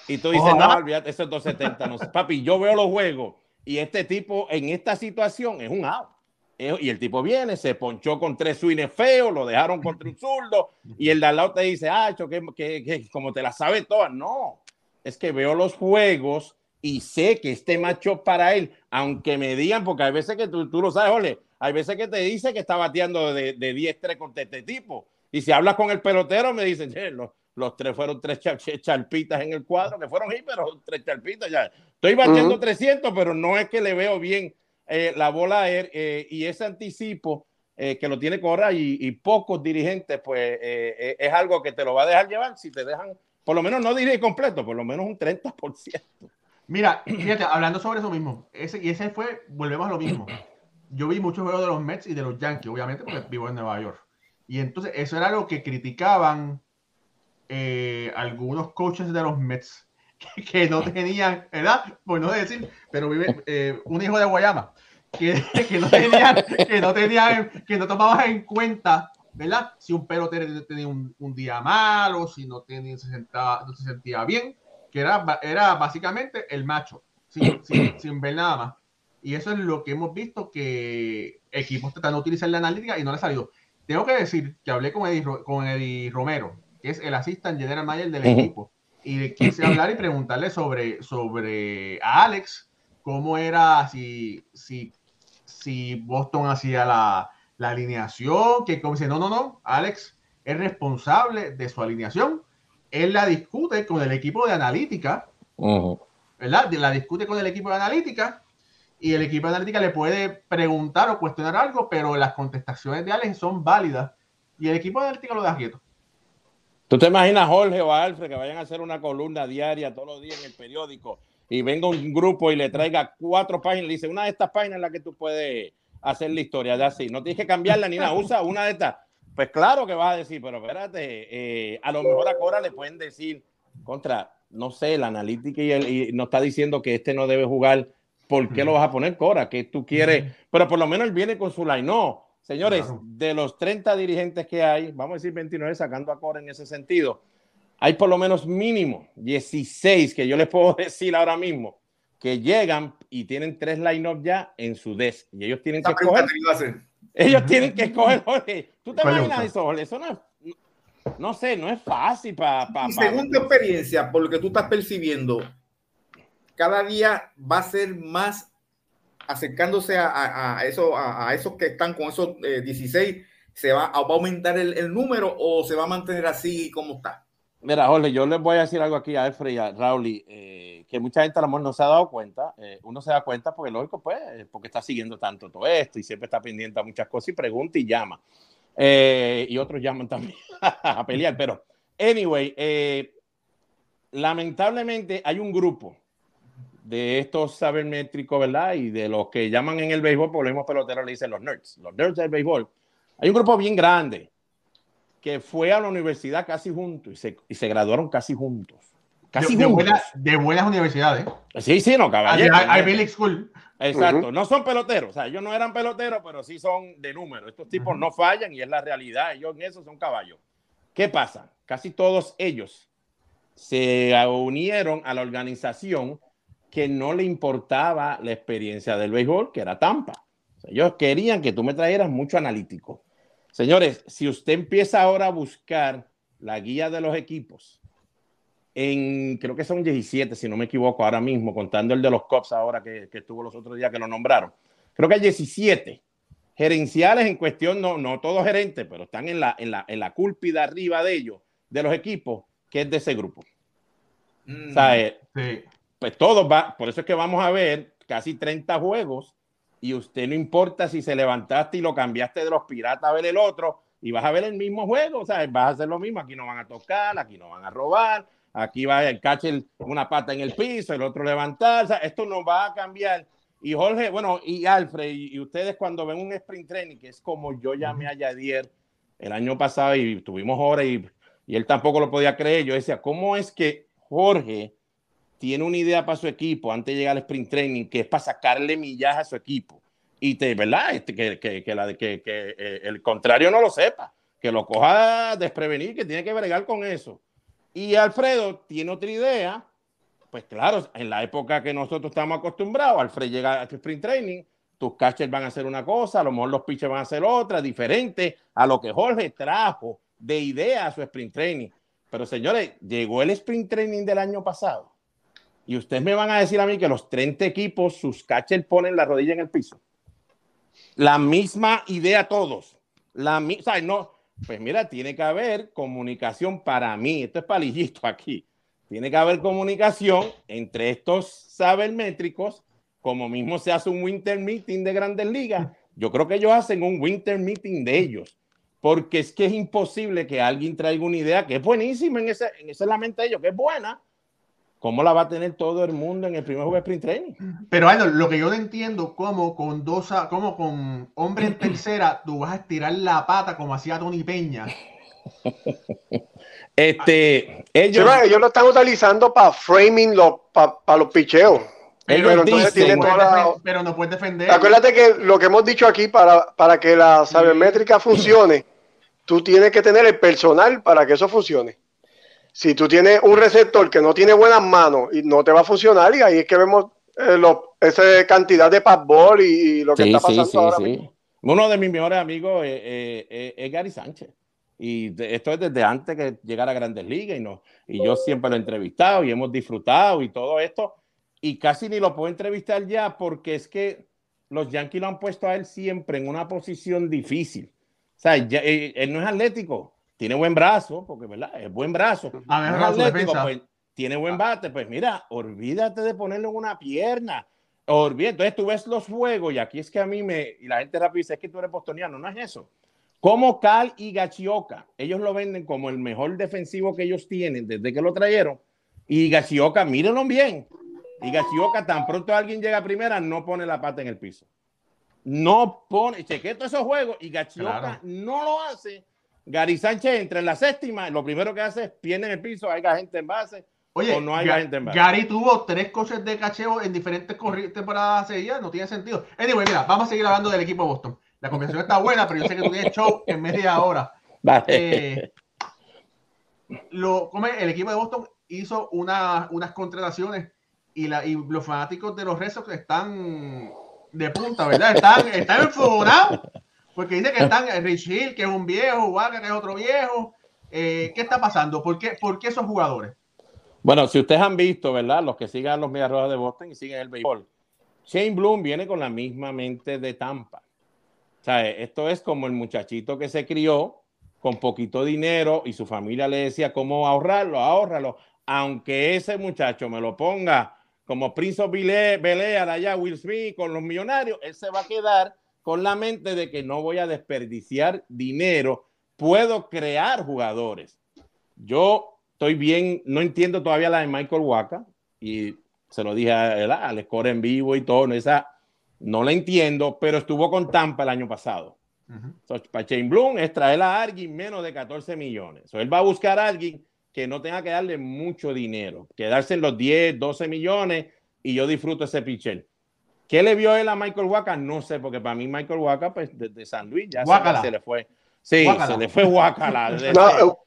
Y tú dices, Ojalá. no, olvídate, eso es 270. No sé. Papi, yo veo los juegos y este tipo en esta situación es un out. Y el tipo viene, se ponchó con tres swings feos, lo dejaron contra un zurdo y el de al lado te dice, ah, que, que, que como te la sabe todas. No, es que veo los juegos y sé que este macho para él, aunque me digan, porque hay veces que tú, tú lo sabes, Ole, hay veces que te dice que está bateando de, de 10-3 contra este tipo. Y si hablas con el pelotero, me dicen, "Che, los, los tres fueron tres char- ch- charpitas en el cuadro, que fueron hit, pero tres charpitas ya. Estoy batiendo Ujú. 300, pero no es que le veo bien eh, la bola a él, eh, y ese anticipo eh, que lo tiene Cora y, y pocos dirigentes, pues eh, eh, es algo que te lo va a dejar llevar si te dejan, por lo menos no dirige completo, por lo menos un 30%. Mira, fíjate, hablando sobre eso mismo, ese, y ese fue, volvemos a lo mismo. Yo vi muchos juegos de los Mets y de los Yankees, obviamente, porque vivo en Nueva York. Y entonces eso era lo que criticaban eh, algunos coaches de los Mets, que, que no tenían, ¿verdad? Por no decir, pero vive eh, un hijo de Guayama, que, que no tenían, que no tenían, que no tomaban en cuenta, ¿verdad? Si un pelotero tenía un, un día malo, si no, tenía, se sentaba, no se sentía bien, que era, era básicamente el macho, sin, sin, sin ver nada más. Y eso es lo que hemos visto que equipos tratando de utilizar la analítica y no le ha salido. Tengo que decir que hablé con Eddie, con Eddie Romero, que es el assistant general manager del equipo, y le quise hablar y preguntarle sobre, sobre a Alex, cómo era, si, si, si Boston hacía la, la alineación, que como dice, no, no, no, Alex es responsable de su alineación, él la discute con el equipo de analítica. ¿verdad? La discute con el equipo de analítica y el equipo de analítica le puede preguntar o cuestionar algo, pero las contestaciones de Alex son válidas y el equipo de analítica lo deja quieto. ¿Tú te imaginas a Jorge o Alfred que vayan a hacer una columna diaria todos los días en el periódico y venga un grupo y le traiga cuatro páginas y le dice una de estas páginas en la que tú puedes hacer la historia de así? No tienes que cambiarla ni nada, usa una de estas. Pues claro que vas a decir, pero espérate, eh, a lo mejor a Cora le pueden decir contra, no sé, la analítica y, el, y nos está diciendo que este no debe jugar. ¿Por qué lo vas a poner, Cora? Que tú quieres, pero por lo menos él viene con su line. No, señores, Claro. de los 30 dirigentes que hay, vamos a decir 29 sacando a Cora en ese sentido, hay por lo menos mínimo 16 que yo les puedo decir ahora mismo que llegan y tienen tres line-up ya en su desk y ellos tienen que escoger. Ellos tienen que escoger, Jorge. ¿Tú te ¿Cuál le imaginas gusta? eso, no es, no, sé, no es fácil para... Y según tu experiencia, por lo que tú estás percibiendo, cada día va a ser más acercándose a, a- a eso, a, a esos que están con esos eh, 16, ¿se va, va a aumentar el, el número o se va a mantener así como está? Mira, Jorge, yo les voy a decir algo aquí a Alfred y a Raúl, eh, que mucha gente a lo mejor no se ha dado cuenta. eh, uno se da cuenta porque, lógico, pues, eh, porque está siguiendo tanto todo esto y siempre está pendiente a muchas cosas y pregunta y llama. Eh, y otros llaman también a pelear. Pero, anyway, eh, lamentablemente hay un grupo de estos sabermétricos, ¿verdad? Y de los que llaman en el béisbol, por los mismos peloteros le dicen los nerds, los nerds del béisbol. Hay un grupo bien grande que fue a la universidad casi juntos y se, y se graduaron casi juntos. Casi de, de juntos. buenas, de buenas universidades. Sí, sí, no, caballero. Ivy League School. Exacto, no son peloteros, o sea, ellos no eran peloteros, pero sí son de número. Estos tipos no fallan y es la realidad, ellos en eso son caballos. ¿Qué pasa? Casi todos ellos se unieron a la organización que no le importaba la experiencia del béisbol, que era Tampa. O sea, ellos querían que tú me trajeras mucho analítico. Señores, si usted empieza ahora a buscar la guía de los equipos, en creo que son 17, si no me equivoco, ahora mismo, contando el de los Cops ahora que, que estuvo los otros días que lo nombraron. Creo que hay 17 gerenciales en cuestión, no, no todos gerentes, pero están en la, en la, en la cúlpida arriba de ellos, de los equipos, que es de ese grupo. Mm. O sea, Sí. pues todos va, por eso es que vamos a ver casi 30 juegos y usted no importa si se levantaste y lo cambiaste de los piratas a ver el otro y vas a ver el mismo juego, o sea, vas a hacer lo mismo, aquí no van a tocar, aquí no van a robar, aquí va el catcher una pata en el piso, el otro levantar, o sea, esto no va a cambiar. Y Jorge, bueno, y Alfred, y, y ustedes cuando ven un sprint training, que es como yo llamé a Yadier el año pasado y tuvimos horas y, y él tampoco lo podía creer, yo decía, ¿cómo es que Jorge tiene una idea para su equipo antes de llegar al sprint training, que es para sacarle millaje a su equipo. Y te, ¿verdad? Este, que, que, que, la, que, eh, el contrario no lo sepa, que lo coja desprevenir, que tiene que bregar con eso. Y Alfredo tiene otra idea, pues claro, en la época que nosotros estamos acostumbrados, Alfred llega al sprint training, tus catchers van a hacer una cosa, a lo mejor los pitchers van a hacer otra, diferente a lo que Jorge trajo de idea a su sprint training. Pero señores, llegó el sprint training del año pasado y ustedes me van a decir a mí que los 30 equipos, sus catchers ponen la rodilla en el piso. La misma idea todos. La mi- ¿sabes? No, pues mira, tiene que haber comunicación para mí. Esto es palillito aquí. Tiene que haber comunicación entre estos sabermétricos, como mismo se hace un winter meeting de grandes ligas. Yo creo que ellos hacen un winter meeting de ellos, porque es que es imposible que alguien traiga una idea que es buenísima en ese, en esa mente de ellos, que es buena, ¿Cómo la va a tener todo el mundo en el primer juego de sprint training? Pero Aldo, lo que yo no entiendo, como con dos, a- como con hombre en tercera, tú vas a estirar la pata como hacía Tony Peña. Este, ellos, lo están utilizando para framing los, para los picheos. Pero, entonces dicen- tiene toda la- pero no puedes defender. Acuérdate que lo que hemos dicho aquí, para, para que la sabermétrica funcione, tú tienes que tener el personal para que eso funcione. Si tú tienes un receptor que no tiene buenas manos y no te va a funcionar, y ahí es que vemos eh, lo- esa cantidad de passball y, y lo que Sí, está pasando sí, ahora sí. mismo. Uno de mis mejores amigos eh, eh, es Gary Sánchez. Y de- esto es desde antes que llegara a Grandes Ligas y, no, y yo siempre lo he entrevistado y hemos disfrutado y todo esto. Y casi ni lo puedo entrevistar ya porque es que los Yankees lo han puesto a él siempre en una posición difícil. O sea, ya- él no es atlético, tiene buen brazo, porque ¿verdad? es buen brazo. A No mejorar su atlético, pues, tiene buen bate, pues mira, olvídate de ponerle en una pierna. Olvídate. Entonces tú ves los juegos y aquí es que a mí me, y la gente rápido dice, es que tú eres bostoniano, no es eso. Como Cal y Gachioca, ellos lo venden como el mejor defensivo que ellos tienen desde que lo trajeron. Y Gachioca, mírenlo bien. Y Gachioca, tan pronto alguien llega a primera, no pone la pata en el piso. No pone, chequea todos esos juegos y Gachioca Claro. no lo hace. Gary Sánchez entra en la séptima, lo primero que hace es pierna en el piso, haya gente en base Oye, o no hay Ga- gente en base. Gary tuvo tres coches de cacheo en diferentes temporadas seguidas, no tiene sentido. Anyway, mira, vamos a seguir hablando del equipo de Boston. La conversación está buena, pero yo sé que tú tienes show en media hora. Vale. Eh, lo, el equipo de Boston hizo una- unas contrataciones y, la, y los fanáticos de los Red Sox están de punta, ¿verdad? Están, están enfogonados porque dice que están eh, Rich Hill, que es un viejo, Waka, que es otro viejo. Eh, ¿Qué está pasando? ¿Por qué, ¿Por qué esos jugadores? Bueno, si ustedes han visto, ¿verdad? Los que sigan los Medias Rojas de Boston y siguen el béisbol. Shane Bloom viene con la misma mente de Tampa. O sea, esto es como el muchachito que se crió con poquito dinero y su familia le decía cómo ahorrarlo, ahórralo. Aunque ese muchacho me lo ponga como Prince of Bel Air allá, Will Smith, con los millonarios, él se va a quedar con la mente de que no voy a desperdiciar dinero, puedo crear jugadores. Yo estoy bien, no entiendo todavía la de Michael Waka y se lo dije a él, al score en vivo y todo, no, esa no la entiendo, pero estuvo con Tampa el año pasado. So, para Shane Bloom es traer a alguien menos de 14 millones. So, él va a buscar a alguien que no tenga que darle mucho dinero, quedarse en los 10, 12 millones y yo disfruto ese pitcher. ¿Qué le vio él a Michael Waka? No sé, porque para mí Michael Waka, pues desde San Luis ya se, se le fue. Sí, se le fue. No,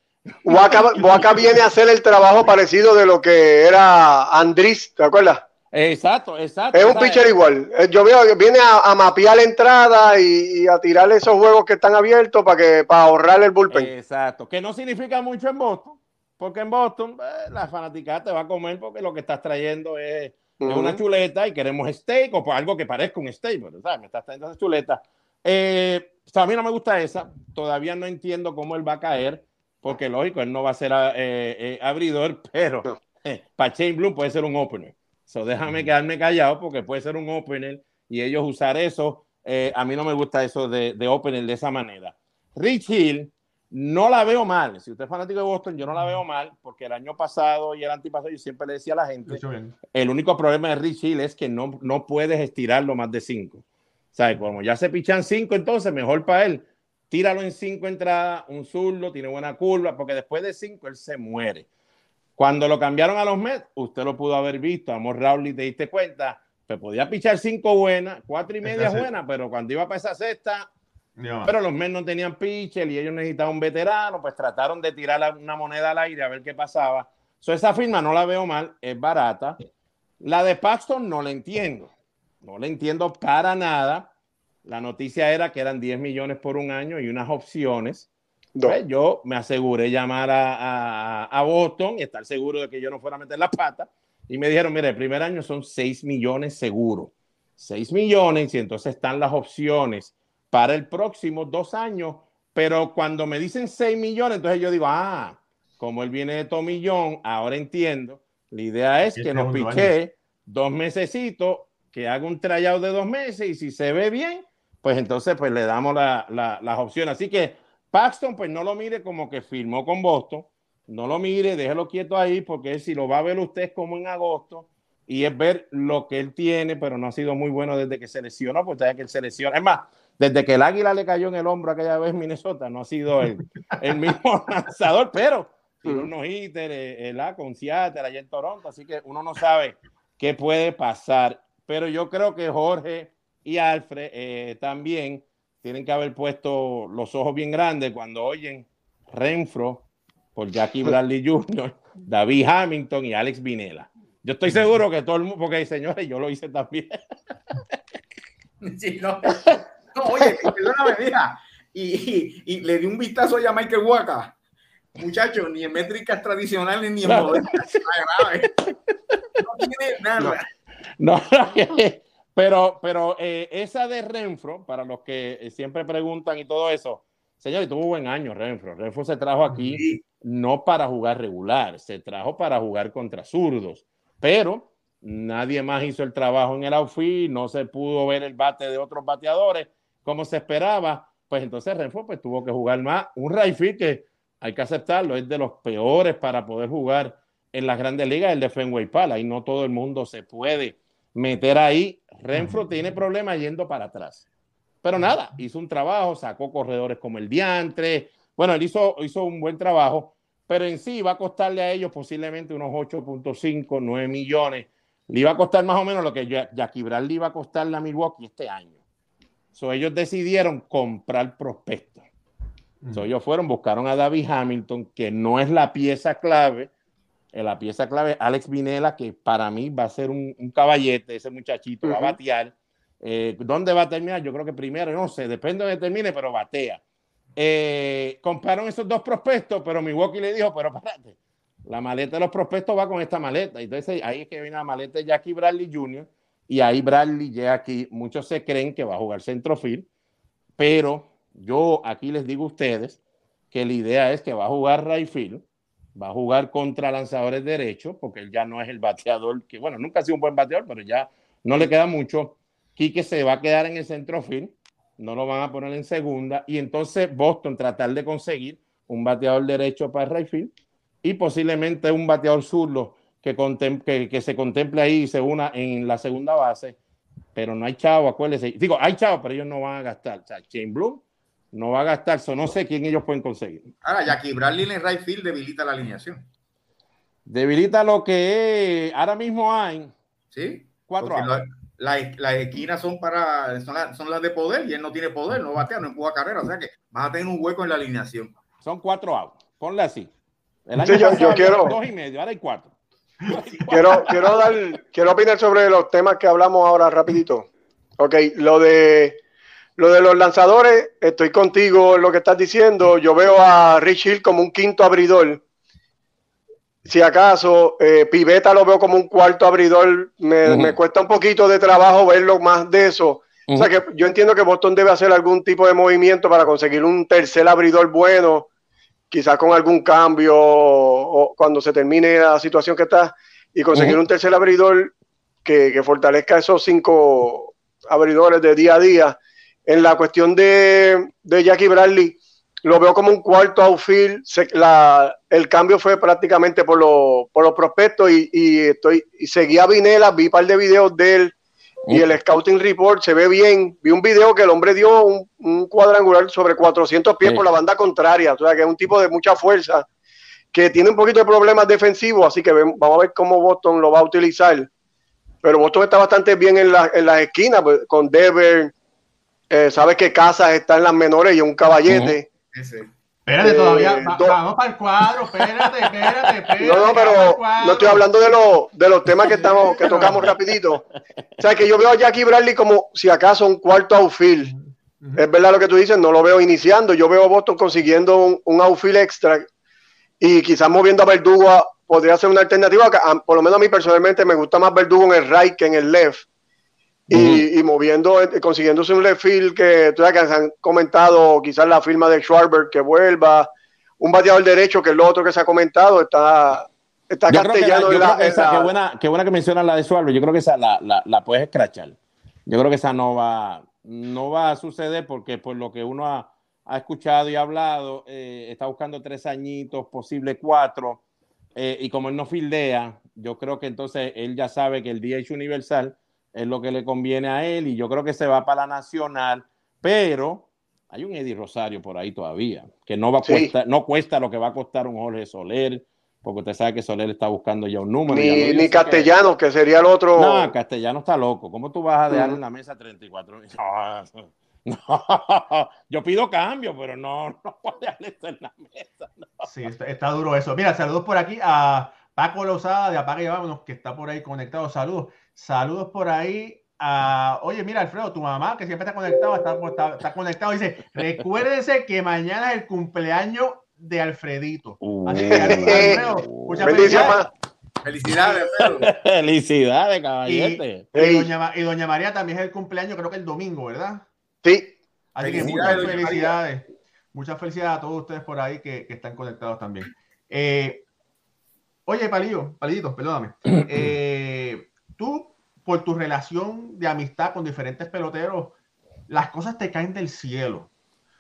Waka, Waka viene a hacer el trabajo parecido de lo que era Andrés, ¿te acuerdas? Exacto, exacto. Es un ¿sabes? pitcher igual. Eh, Yo veo que viene a, a mapear la entrada y, y a tirar esos juegos que están abiertos para que para ahorrar el bullpen. Exacto, que no significa mucho en Boston, porque en Boston eh, la fanaticada te va a comer porque lo que estás trayendo es, es Ujú. una chuleta y queremos steak o pues algo que parezca un steak, pero ¿sabes? me estás trayendo esa chuleta. Eh, o sea, a mí no me gusta esa, todavía no entiendo cómo él va a caer, porque lógico, él no va a ser eh, eh, abridor, pero eh, para Shane Bloom puede ser un opener. So, déjame quedarme callado porque puede ser un opener y ellos usar eso. eh, a mí no me gusta eso de, de opener de esa manera. Rich Hill, no la veo mal. Si usted es fanático de Boston, yo no la veo mal, porque el año pasado y el antipasado yo siempre le decía a la gente, el único problema de Rich Hill es que no, no puedes estirarlo más de cinco. Sea, como ya se pichan cinco, entonces mejor para él. Tíralo en cinco entradas, un zurdo, tiene buena curva, porque después de cinco él se muere. Cuando lo cambiaron a los Mets, usted lo pudo haber visto, Amor Raúl, y te diste cuenta, que podía pichar cinco buenas, cuatro y media buenas, pero cuando iba para esa sexta, No. pero los Mets no tenían pitcher y ellos necesitaban un veterano, pues trataron de tirar la- una moneda al aire a ver qué pasaba. So, esa firma no la veo mal, es barata. La de Paxton no la entiendo, no la entiendo para nada. La noticia era que eran 10 millones por un año y unas opciones. Dos. Pues yo me aseguré llamar a, a- a Boston y estar seguro de que yo no fuera a meter la pata. Y me dijeron, mire, el primer año son 6 millones seguro. 6 millones y entonces están las opciones para el próximo dos años. Pero cuando me dicen 6 millones, entonces yo digo, ah, como él viene de Tomillón, ahora entiendo. La idea es que nos piché dos mesecitos, que haga un tryout de dos meses y si se ve bien, pues entonces pues le damos la- la- las opciones. Así que Paxton, pues no lo mire como que firmó con Boston, no lo mire, déjelo quieto ahí, porque si lo va a ver usted como en agosto, y es ver lo que él tiene, pero no ha sido muy bueno desde que se lesionó, porque sabe que él se lesiona. Es más, desde que el águila le cayó en el hombro aquella vez en Minnesota, no ha sido el, el mismo lanzador, pero tiene unos hitters, eh, eh, la con Seattle, allá en Toronto, así que uno no sabe qué puede pasar. Pero yo creo que Jorge y Alfred eh, también tienen que haber puesto los ojos bien grandes cuando oyen Renfro por Jackie Bradley Jr., David Hamilton y Alex Vinela. Yo estoy seguro que todo el mundo, porque señores, yo lo hice también. Sí, no. No, oye, perdóname, mira. Y, y, y le di un vistazo a Michael Waka. Muchachos, ni en métricas tradicionales ni en No. modernas. No tiene nada. No, pero, pero eh, esa de Renfro, para los que eh, siempre preguntan y todo eso, señores, tuvo buen año Renfro. Renfro se trajo aquí Sí. no para jugar regular, se trajo para jugar contra zurdos, pero nadie más hizo el trabajo en el outfield, no se pudo ver el bate de otros bateadores como se esperaba, pues entonces Renfro pues tuvo que jugar más. Un field que hay que aceptarlo, es de los peores para poder jugar en las grandes ligas, el de Fenway Park, ahí no todo el mundo se puede meter ahí. Renfro tiene problemas yendo para atrás. Pero nada, hizo un trabajo, sacó corredores como el Diantre. Bueno, él hizo, hizo un buen trabajo, pero en sí va a costarle a ellos posiblemente unos 8.5, 9 millones. Le iba a costar más o menos lo que Jackie Bradley le iba a costarle a Milwaukee este año. So, ellos decidieron comprar prospectos. So, ellos fueron, buscaron a David Hamilton, que no es la pieza clave. Eh, La pieza clave Alex Vinela, que para mí va a ser un, un caballete, ese muchachito va a batear. Eh, ¿Dónde va a terminar? Yo creo que primero, no sé, depende de donde termine, pero batea. Eh, compraron esos dos prospectos, pero Milwaukee le dijo, pero espérate, la maleta de los prospectos va con esta maleta. Entonces ahí es que viene la maleta de Jackie Bradley Jr. Y ahí Bradley llega aquí. Muchos se creen que va a jugar centrofield, pero yo aquí les digo a ustedes que la idea es que va a jugar right field, va a jugar contra lanzadores derechos, porque él ya no es el bateador, que bueno, nunca ha sido un buen bateador, pero ya no le queda mucho. Quique se va a quedar en el centrofield, no lo van a poner en segunda, y entonces Boston tratar de conseguir un bateador derecho para el right field y posiblemente un bateador zurdo que, contem- que, que se contemple ahí y se una en la segunda base, pero no hay chavo, acuérdense. Digo, hay chavo, pero ellos no van a gastar. O sea, Shane Bloom no va a gastar, so no sé quién ellos pueden conseguir. Ahora, Jackie Bradley en el right field debilita la alineación. Debilita lo que es, ahora mismo hay ¿Sí? cuatro Porque outs. la- la- las esquinas son para son, las- son las de poder y él no tiene poder, no batea, no empuja carrera. O sea que vas a tener un hueco en la alineación. Son cuatro outs. Ponle así. El año Sí, yo- pasado yo había quiero- dos y medio, ahora hay cuatro. Quiero, quiero dar, quiero opinar sobre los temas que hablamos ahora rapidito. Ok, lo de lo de los lanzadores, estoy contigo en lo que estás diciendo. Yo veo a Rich Hill como un quinto abridor. Si acaso, eh, Piveta lo veo como un cuarto abridor. Me, me cuesta un poquito de trabajo verlo más de eso. O sea que yo entiendo que Boston debe hacer algún tipo de movimiento para conseguir un tercer abridor bueno, quizás con algún cambio o, cuando se termine la situación que está, y conseguir un tercer abridor que, que fortalezca esos cinco abridores de día a día. En la cuestión de, de Jackie Bradley, lo veo como un cuarto outfield. Se- la- el cambio fue prácticamente por, los- por los prospectos y, y estoy y seguí a Vinela, vi un par de videos de él y el scouting report se ve bien. Vi un video que el hombre dio un, un cuadrangular sobre 400 pies Sí. por la banda contraria, o sea que es un tipo de mucha fuerza que tiene un poquito de problemas defensivos, así que vamos a ver cómo Boston lo va a utilizar. Pero Boston está bastante bien en, la- en las esquinas, pues, con Dever, eh, sabes que Casas está en las menores y es un caballete. Ese. Espérate, Eh, todavía. va- do- vamos para el cuadro. Espérate, espérate, espérate. No, no, pero no estoy hablando de, los de los temas que estamos que tocamos rapidito. O sea, que yo veo a Jackie Bradley como si acaso un cuarto outfield. Es verdad lo que tú dices, no lo veo iniciando. Yo veo a Boston consiguiendo un, un outfield extra y quizás moviendo a Verdugo a- podría ser una alternativa. a- por lo menos a mí personalmente me gusta más Verdugo en el right que en el left. Y, y moviendo, eh, consiguiéndose un field que tú sabes que se han comentado, quizás la firma de Schwarber que vuelva, un bateador derecho que es lo otro que se ha comentado, está, está Yo creo que, la- castellano yo en la, que en esa, la- qué buena, qué buena que mencionas la de Suárez. Yo creo que esa la, la, la puedes escrachar. Yo creo que esa no va, no va a suceder porque por lo que uno ha, ha escuchado y hablado, eh, está buscando tres añitos, posible cuatro, eh, y como él no fildea, yo creo que entonces él ya sabe que el DH universal es lo que le conviene a él y yo creo que se va para la nacional, pero hay un Eddie Rosario por ahí todavía, que no va a Sí. cuesta, no cuesta lo que va a costar un Jorge Soler, porque usted sabe que Soler está buscando ya un número. Ni, ni que- castellano, que sería el otro. No, Castellano está loco. ¿Cómo tú vas a dejar Mm. en la mesa 34? No, no. Yo pido cambio, pero no, no puedo dejarle esto en la mesa. no. Sí, está, está duro eso. Mira, saludos por aquí a Paco Lozada de Apaga y Vámonos, que está por ahí conectado. Saludos. Saludos por ahí a. Oye, mira, Alfredo, tu mamá, que siempre está conectado, está, está- está conectado. Dice: Recuérdense que mañana es el cumpleaños de Alfredito. Así que, Alfredo, muchas felicidades. Felicidades, Pedro. Felicidades, Y, caballete. y doña, Ma- y doña María también es el cumpleaños, creo que el domingo, ¿verdad? Sí, Así que muchas felicidades. Muchas felicidades a todos ustedes por ahí que, que están conectados también. Eh, oye, Palillo, Palillito, perdóname. Eh, tú, por tu relación de amistad con diferentes peloteros, las cosas te caen del cielo.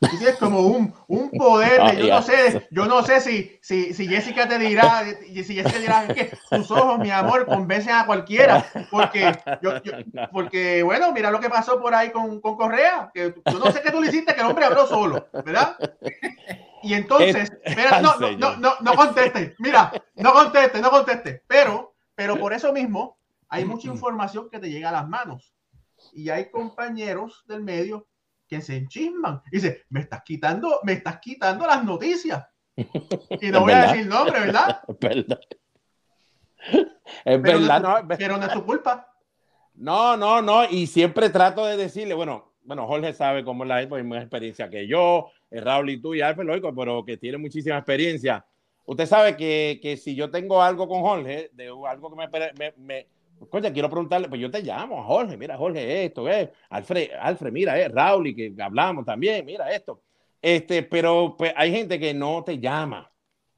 Tú tienes como un, un poder de, yo no sé, yo no sé si, si, si Jessica te dirá, si Jessica dirá, es que tus ojos, mi amor, convencen a cualquiera, porque, yo, yo- porque bueno, mira lo que pasó por ahí con, con Correa, que yo no sé qué tú le hiciste, que el hombre habló solo, ¿verdad? Y entonces, no, no, no, no conteste, mira, no conteste, no conteste, pero, pero por eso mismo hay mucha información que te llega a las manos y hay compañeros del medio que se enchisman y dice, me estás quitando, me estás quitando las noticias. Y no voy a decir nombre, ¿verdad? Es verdad. Es Pero, verdad, no, no, es ver- pero no es tu culpa. no, no, no, y siempre trato de decirle, bueno, bueno, Jorge sabe cómo es la hay más experiencia que yo, eh, Raúl y tú y Alfred, lógico, pero que tiene muchísima experiencia. Usted sabe que, que si yo tengo algo con Jorge, de algo que me, me, me coño, quiero preguntarle, pues yo te llamo Jorge, mira, Jorge, esto, es, Alfred, Alfred, mira, eh, Raúl, y que hablamos también, mira esto. Este, pero pues hay gente que no te llama.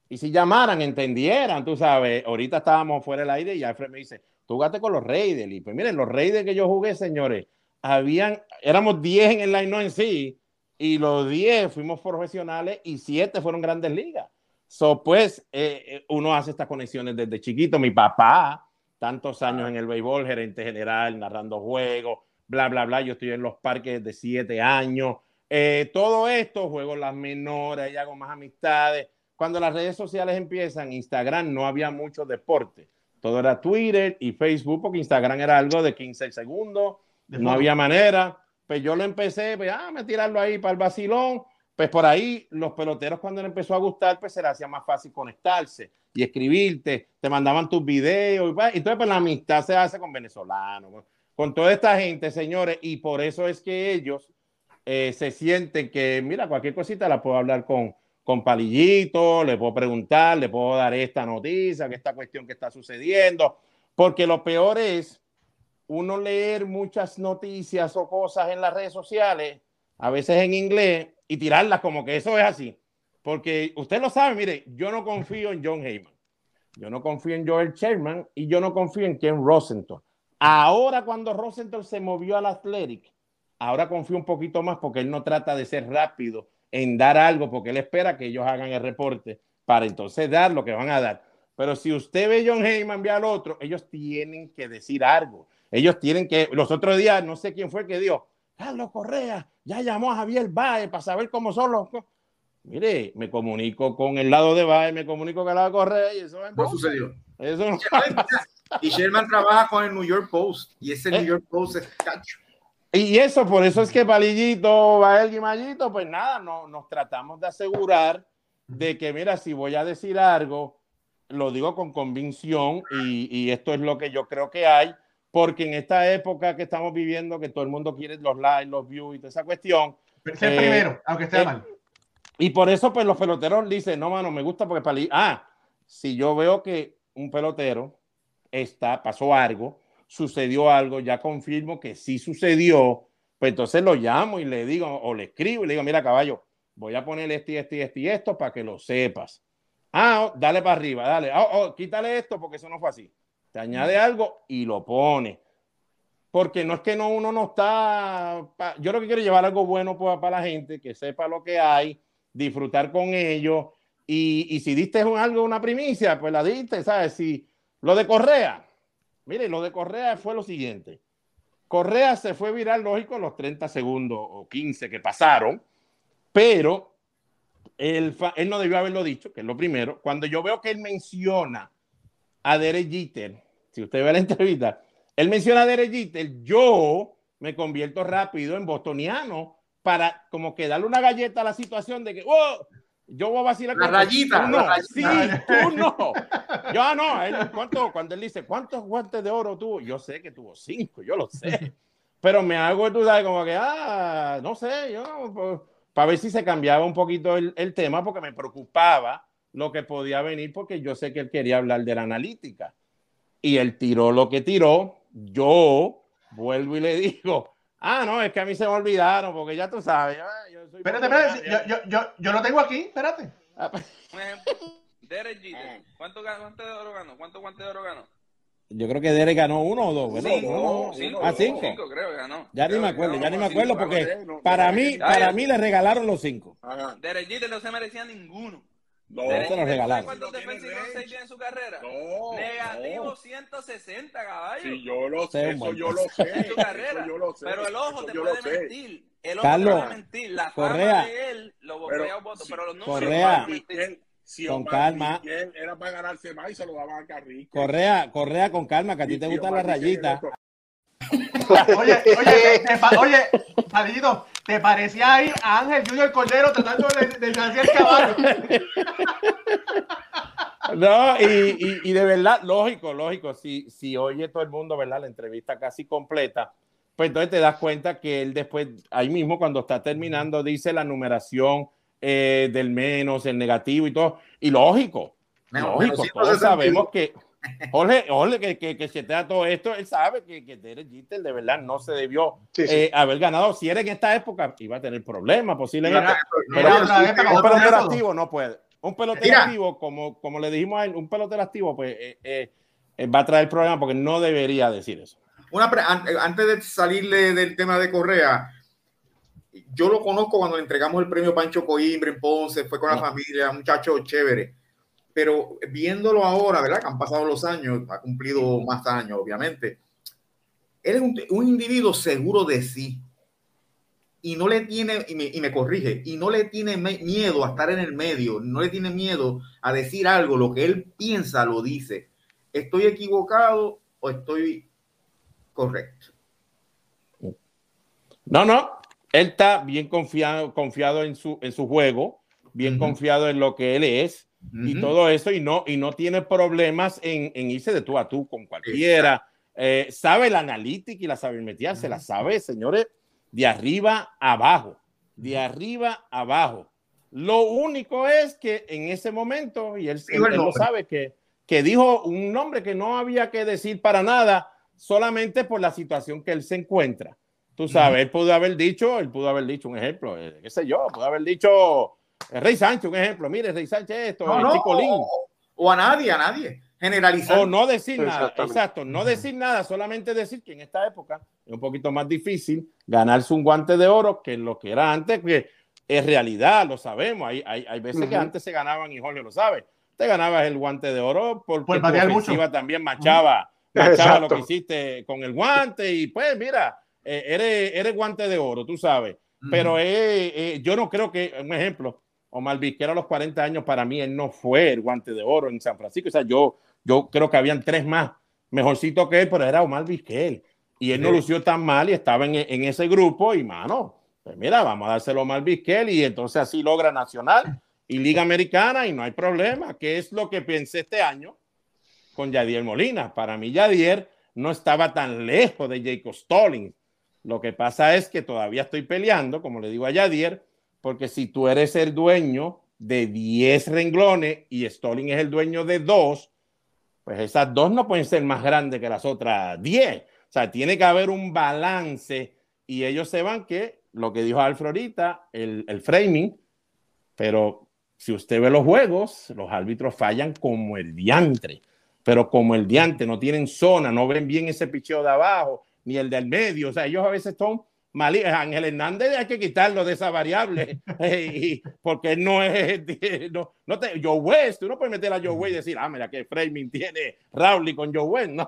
Y si llamaran, entendieran, tú sabes, ahorita estábamos fuera del aire y Alfred me dice, tú jugaste con los Raiders. Y pues miren, los Raiders que yo jugué, señores, habían, éramos 10 en el line en sí, y los 10 fuimos profesionales y 7 fueron grandes ligas. So, pues, eh, eh, uno hace estas conexiones desde chiquito. Mi papá, tantos años en el béisbol, gerente general, narrando juegos, bla, bla, bla. Yo estoy en los parques de 7 años. Eh, todo esto, juego las menores, y hago más amistades. Cuando las redes sociales empiezan, Instagram no había mucho deporte. Todo era Twitter y Facebook, porque Instagram era algo de 15 segundos, De no había manera. Pues yo lo empecé, pues, ah, me tirarlo ahí para el vacilón. Pues por ahí los peloteros cuando le empezó a gustar, pues se le hacía más fácil conectarse y escribirte, te mandaban tus videos. Y pues, entonces pues la amistad se hace con venezolanos, con, con toda esta gente, señores, y por eso es que ellos eh, se sienten que, mira, cualquier cosita la puedo hablar con, con Palillito, le puedo preguntar, le puedo dar esta noticia, que esta cuestión que está sucediendo, porque lo peor es uno leer muchas noticias o cosas en las redes sociales, a veces en inglés, y tirarlas como que eso es así. Porque usted lo sabe, mire, yo no confío en John Heyman, yo no confío en Joel Sherman y yo no confío en Ken Rosenthal. Ahora cuando Rosenthal se movió al Athletic, ahora confío un poquito más porque él no trata de ser rápido en dar algo, porque él espera que ellos hagan el reporte para entonces dar lo que van a dar. Pero si usted ve John Heyman, ve al otro, ellos tienen que decir algo. Ellos tienen que, los otros días, no sé quién fue que dio, Carlos Correa ya llamó a Javier Baez para saber cómo son los... Mire, me comunico con el lado de Baez, me comunico con el lado de Correa y eso es No sucedió. Eso no Y Sherman trabaja con el New York Post y ese Eh. New York Post es cacho. Y eso, por eso es que Palillito, Bael y Mallito, pues nada, no, nos tratamos de asegurar de que, mira, si voy a decir algo, lo digo con convicción y, y esto es lo que yo creo que hay, porque en esta época que estamos viviendo, que todo el mundo quiere los likes, los views y toda esa cuestión, Ser Eh, primero, aunque esté eh, mal. y por eso, pues los peloteros dicen, no, mano, me gusta porque Palillo, ah, si yo veo que un pelotero está, pasó algo, sucedió algo, ya confirmo que sí sucedió, pues entonces lo llamo y le digo, o le escribo y le digo, mira, caballo, voy a poner este, este, este y esto para que lo sepas. Ah, oh, dale para arriba, dale, oh, oh, quítale esto porque eso no fue así. Te añade algo y lo pone. Porque no es que no, uno no está. pa- yo lo que quiero es llevar algo bueno pa- para, la gente, que sepa lo que hay, disfrutar con ellos. Y, y si diste un, algo, una primicia, pues la diste, ¿sabes? Si lo de Correa, mire, lo de Correa fue lo siguiente. Correa se fue viral, lógico, los 30 segundos o 15 que pasaron, pero él, él no debió haberlo dicho, que es lo primero. Cuando yo veo que él menciona a Derek Jeter, si usted ve la entrevista, él menciona a Jeter, yo me convierto rápido en bostoniano para como que darle una galleta a la situación de que, oh, yo voy a vacilar. La rayita, Tú la no, rayita. sí, tú no. Yo ah, no, él, ¿cuánto, cuando él dice, ¿cuántos guantes de oro tuvo? Yo sé que tuvo cinco, yo lo sé. Pero me hago, tú sabes, como que, ah, no sé, yo, para ver si se cambiaba un poquito el, el tema, porque me preocupaba lo que podía venir, porque yo sé que él quería hablar de la analítica. Y él tiró lo que tiró. Yo vuelvo y le digo, ah, no, es que a mí se me olvidaron, porque ya tú sabes. yo- yo soy Espérate, espérate, yo, yo, yo, yo lo tengo aquí, espérate. Ah, Un ejemplo. Derek Jeter. ¿Cuánto de oro ganó? ¿Cuántos guantes de oro ganó? Yo creo que Derek ganó uno o dos, ¿verdad? Cinco, cinco, ah, cinco. cinco creo que ganó. Ya ni me acuerdo, ya ni me acuerdo, porque para mí, para mí le regalaron los cinco. Derek Jeter no se merecía ninguno. No, se los Jeter, regalaron. ¿Cuántos defensivos seis tiene en su carrera? No, Negativo no. 160, caballo. Sí, yo lo Sé, sé, eso hombre. yo lo sé. en su carrera. Eso yo lo sé. Pero el ojo eso te puede lo mentir. El ojo Carlos, te puede mentir. La Correa. fama de él lo Pero, bombea voto, si- pero los números Correa. mentir. Si Con Omar calma. Miguel era para ganarse más y se lo daban a Carrique. Correa, correa con calma, que a ti te gustan las rayitas. Oye, oye, oye, ¿te parecía ahí a Ángel Junior Cordero tratando de, de, hacer caballo? No, y, y- y de verdad, lógico, lógico, si, si oye todo el mundo, ¿verdad? La entrevista casi completa, pues entonces te das cuenta que él después, ahí mismo cuando está terminando, dice la numeración eh, del menos, el negativo y todo, y lógico, Menos- lógico, menos todos 161. sabemos que Jorge, Jorge que, que, que setea todo esto, él sabe que, que Derek Jeter de verdad no se debió Sí, sí. eh, haber ganado. Si era en esta época, iba a tener problemas posiblemente. Un pelotero activo no puede. Un pelotero Mira. activo, como, como le dijimos a él, un pelotero activo, pues eh, eh, eh, va a traer problemas porque no debería decir eso. Una eh, antes de salirle del tema de Correa, yo lo conozco cuando le entregamos el premio Pancho Coimbre en Ponce, fue con la familia, un muchacho chévere. Pero viéndolo ahora, ¿verdad? Que han pasado los años, ha cumplido más años, obviamente. Él es un, un individuo seguro de sí. Y no le tiene, y me, y me corrige, y no le tiene miedo a estar en el medio, no le tiene miedo a decir algo, lo que él piensa lo dice. ¿Estoy equivocado o estoy correcto? No, no. Él está bien confiado, confiado en su, en su juego, bien confiado en lo que él es y Ujú. todo eso, y no, y no tiene problemas en, en irse de tú a tú con cualquiera. Eh, sabe la analítica y la sabermetría, se la sabe, señores, de arriba a abajo, de arriba a abajo. Lo único es que en ese momento, y él, él- él lo sabe, que, que dijo un nombre que no había que decir para nada, solamente por la situación que él se encuentra. Tú sabes, él pudo haber dicho, él pudo haber dicho un ejemplo, eh, qué sé yo, pudo haber dicho eh, Rey Sánchez, un ejemplo, mire, Rey Sánchez esto, No, el no, o, o a nadie, a nadie. Generalizar. O no decir nada, exacto, no decir nada, solamente decir que en esta época es un poquito más difícil ganarse un guante de oro que lo que era antes, que es realidad, lo sabemos. Hay, hay, hay veces que antes se ganaban, y Jorge lo sabe, te ganabas el guante de oro porque Por tu ofensiva mucho. también machaba, machaba lo que hiciste con el guante y pues mira, eh, eres, eres guante de oro, tú sabes. Pero eh, eh, yo no creo que, un ejemplo, Omar Vizquera a los 40 años, para mí, él no fue el guante de oro en San Francisco. O sea, yo, yo creo que habían tres más mejorcito que él, pero era Omar Vizquel. Y él no Sí. lució tan mal y estaba en, en ese grupo. Y mano, pues mira, vamos a dárselo a Omar Vizquel y entonces así logra Nacional y Liga Americana y no hay problema. ¿Qué es lo que pensé este año con Yadier Molina? Para mí, Yadier no estaba tan lejos de Jacob Stallings. Lo que pasa es que todavía estoy peleando, como le digo a Yadier, porque si tú eres el dueño de 10 renglones y Stolling es el dueño de dos, pues esas dos no pueden ser más grandes que las otras 10. O sea, tiene que haber un balance y ellos se van que lo que dijo Alfred ahorita, el, el framing, pero si usted ve los juegos, los árbitros fallan como el diantre, pero como el diantre, no tienen zona, no ven bien ese picheo de abajo, ni el del medio, o sea, ellos a veces son malí- Ángel Hernández hay que quitarlo de esa variable, eh, y- porque no es, no, no te, Joe West, tú no puedes meter a Joe West y decir, ah, mira qué framing tiene Rowley con Joe West, no,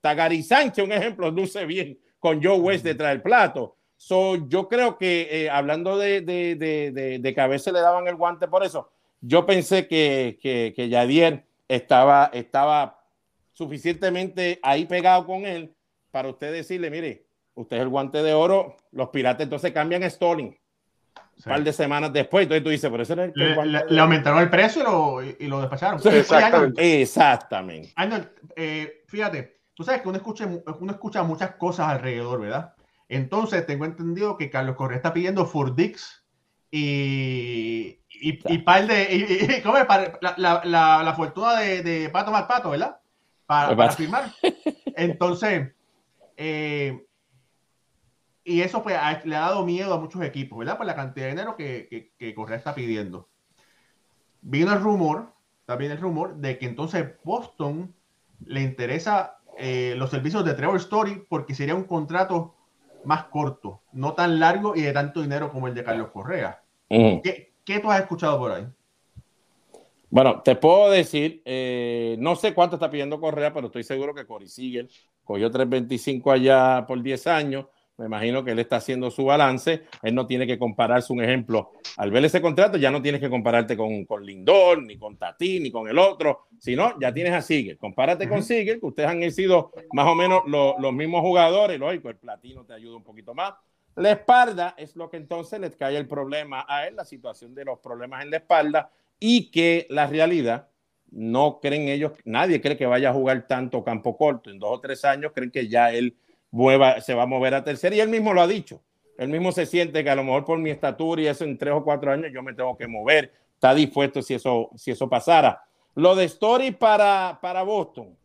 Tagari Sánchez, un ejemplo, luce bien con Joe West detrás del plato. So, yo creo que eh, hablando de, de, de, de, de que a veces le daban el guante por eso, yo pensé que, que, que Yadier estaba, estaba suficientemente ahí pegado con él para usted decirle, mire, usted es el guante de oro, los piratas entonces cambian a Stalling. Un par de semanas después, entonces tú dices, pero ese era el, Le, guante le- de le oro". aumentaron el precio y lo, y lo despacharon. Sí, Oye, exactamente. Arnold, Exactamente. Arnold, eh, fíjate, tú sabes que uno escucha, uno escucha muchas cosas alrededor, ¿verdad? Entonces, tengo entendido que Carlos Correa está pidiendo for Dix y, y, y par de. Y, y- y- ¿cómo es? La, la, la, la fortuna de, de Pato más Pato, ¿verdad? Para, para firmar. Entonces, eh, y eso pues, ha- le ha dado miedo a muchos equipos, ¿verdad? Por la cantidad de dinero que, que, que Correa está pidiendo. Vino el rumor, también el rumor, de que entonces Boston le interesa eh, los servicios de Trevor Story porque sería un contrato más corto, no tan largo y de tanto dinero como el de Carlos Correa. ¿Qué, qué tú has escuchado por ahí? Bueno, te puedo decir, eh, no sé cuánto está pidiendo Correa, pero estoy seguro que Cory Seager cogió 3.25 allá por 10 años. Me imagino que él está haciendo su balance. Él no tiene que compararse un ejemplo. Al ver ese contrato, ya no tienes que compararte con, con Lindor, ni con Tati, ni con el otro, sino ya tienes a Seager. Compárate con. Seager, que ustedes han sido más o menos lo- los mismos jugadores. Lógico, el platino te ayuda un poquito más. La espalda es lo que entonces les cae el problema a él, la situación de los problemas en la espalda y que la realidad no creen ellos, nadie cree que vaya a jugar tanto campo corto. En dos o tres años creen que ya él se va a mover a tercera y él mismo lo ha dicho. Él mismo se siente que a lo mejor por mi estatura y eso en tres o cuatro años yo me tengo que mover. Está dispuesto si eso, si eso pasara. Lo de Story para, para Boston,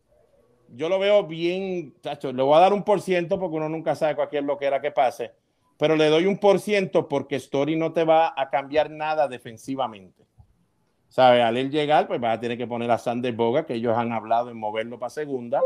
yo lo veo bien, chacho, le voy a dar un por ciento porque uno nunca sabe cualquier lo que era que pase, pero le doy un por ciento porque Story no te va a cambiar nada defensivamente. ¿Sabe? Al él llegar, pues vas a tener que poner a Sander Boga, que ellos han hablado en moverlo para segunda.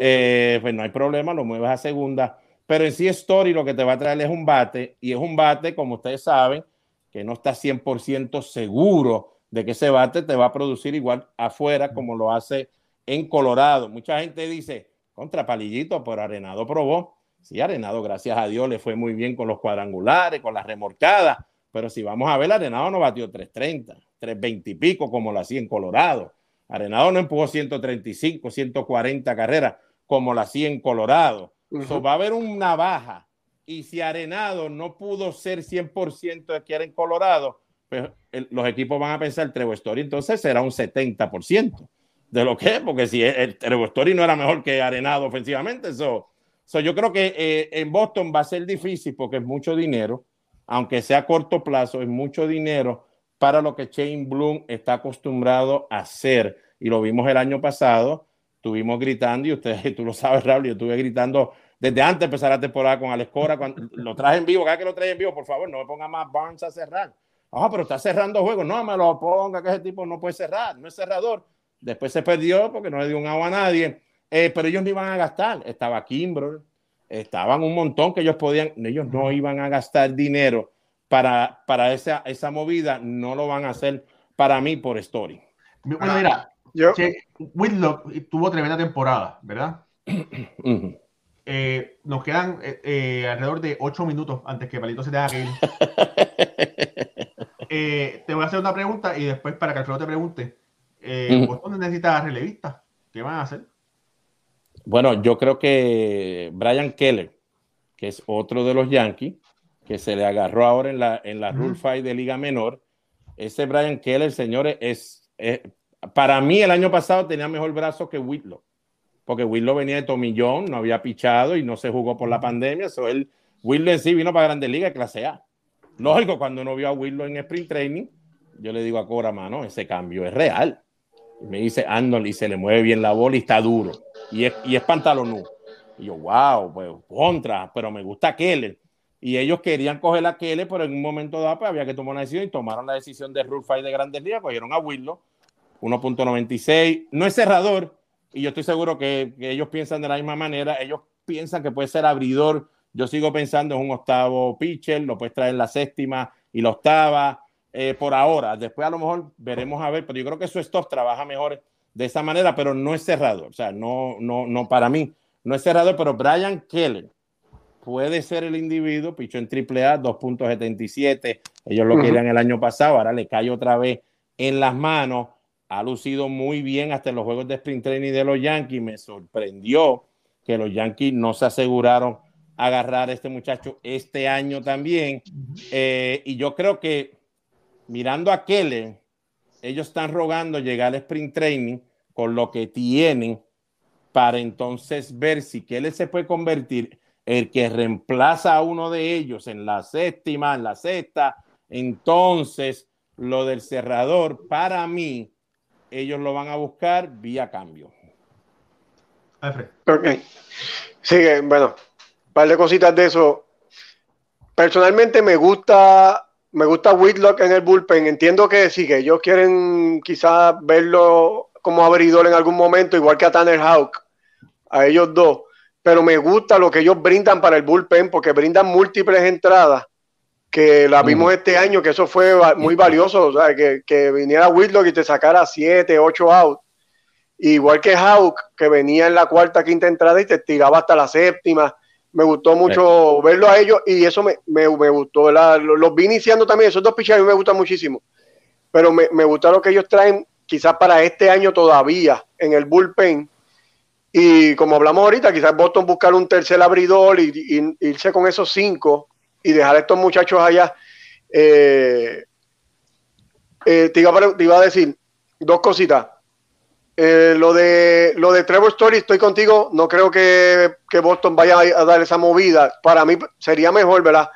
Eh, pues no hay problema, lo mueves a segunda. Pero en sí, Story lo que te va a traer es un bate, y es un bate, como ustedes saben, que no está 100% seguro de que ese bate te va a producir igual afuera como lo hace en Colorado. Mucha gente dice, contra Palillito, pero Arenado probó. Sí, Arenado, gracias a Dios, le fue muy bien con los cuadrangulares, con las remorcadas, pero si vamos a ver, Arenado no batió 330, 320 y pico como lo hacía en Colorado. Arenado no empujó 135, 140 carreras como lo hacía en Colorado. So, va a haber una baja. Y si Arenado no pudo ser 100% de que era en Colorado, pues el- los equipos van a pensar Trevo Story, entonces será un 70% de lo que es, porque si el, el Trevo Story no era mejor que Arenado ofensivamente, eso. So, yo creo que eh, en Boston va a ser difícil porque es mucho dinero, aunque sea a corto plazo, es mucho dinero para lo que Shane Bloom está acostumbrado a hacer. Y lo vimos el año pasado, estuvimos gritando, y ustedes, tú lo sabes, Raúl, yo estuve gritando desde antes de empezar la temporada con Alex Cora, cuando lo traje en vivo, cada que lo traje en vivo, por favor, no me ponga más Barnes a cerrar. Ah, pero está cerrando juegos. No, me lo ponga, que ese tipo no puede cerrar, no es cerrador. Después se perdió porque no le dio un agua a nadie. Eh, pero ellos no iban a gastar. Estaba Kimbrel, estaban un montón que ellos podían, ellos no iban a gastar dinero para, para esa, esa movida, no lo van a hacer para mí por story. Bueno, mira, Yo, che, Whitlock tuvo tremenda temporada, ¿verdad? Eh, nos quedan eh, eh, alrededor de ocho minutos antes que Palito se tenga que ir. Eh, te voy a hacer una pregunta y después para que Alfredo te pregunte. Eh. Boston necesita relevistas. ¿Qué van a hacer? Bueno, yo creo que Brian Keller, que es otro de los Yankees, que se le agarró ahora en la, en la. Rule Fight de Liga Menor. Ese Brian Keller, señores, es, es- para mí el año pasado tenía mejor brazo que Whitlow, porque Whitlow venía de Tomillón, no había pichado y no se jugó por la pandemia. So él, Whitlow en sí vino para Grandes Ligas, clase A. Lógico, cuando uno vio a Whitlow en Sprint Training, yo le digo a Cora, mano, ese cambio es real. Y me dice Arnold y se le mueve bien la bola y está duro. Y es, y es pantalonú. Y yo, wow, pues contra, pero me gusta Keller. Y ellos querían coger a Keller, pero en un momento dado pues, había que tomar una decisión y tomaron la decisión de Fight de Grandes Ligas, cogieron a Willow, 1.96. No es cerrador, y yo estoy seguro que, que ellos piensan de la misma manera. Ellos piensan que puede ser abridor. Yo sigo pensando en un octavo pitcher, lo puedes traer en la séptima y la octava eh, por ahora. Después a lo mejor veremos a ver, pero yo creo que su stop trabaja mejor de esa manera, pero no es cerrador. O sea, no, no, no, para mí no es cerrador, pero Brian Keller puede ser el individuo, pichó en AAA, 2.77, ellos lo querían el año pasado, ahora le cae otra vez en las manos, ha lucido muy bien hasta en los juegos de sprint training de los Yankees, me sorprendió que los Yankees no se aseguraron agarrar a este muchacho este año también, Eh, y yo creo que mirando a Keller, ellos están rogando llegar al sprint training con lo que tienen para entonces ver si Keller se puede convertir el que reemplaza a uno de ellos en la séptima, en la sexta. Entonces, lo del cerrador, para mí, ellos lo van a buscar vía cambio. Ok. Sigue, bueno, un par de cositas de eso. Personalmente me gusta, me gusta Whitlock en el bullpen. Entiendo que sí, que ellos quieren quizás verlo como abridor en algún momento, igual que a Tanner Houck, a ellos dos. Pero me gusta lo que ellos brindan para el bullpen, porque brindan múltiples entradas, que la vimos este año, que eso fue muy valioso, o sea, que, que viniera Whitlock y te sacara 7, 8 outs. Igual que Hawk, que venía en la cuarta, quinta entrada y te tiraba hasta la séptima. Me gustó mucho verlo a ellos y eso me, me, me gustó. Los, los vi iniciando también, esos dos pitchers a mí me gustan muchísimo. Pero me, me gusta lo que ellos traen quizás para este año todavía en el bullpen. Y como hablamos ahorita, quizás Boston buscar un tercer abridor y, y- irse con esos cinco y dejar a estos muchachos allá. Eh, eh, te, iba te iba a decir dos cositas. Eh, lo de lo de Trevor Story, estoy contigo. No creo que, que Boston vaya a, dar esa movida. Para mí sería mejor, ¿verdad?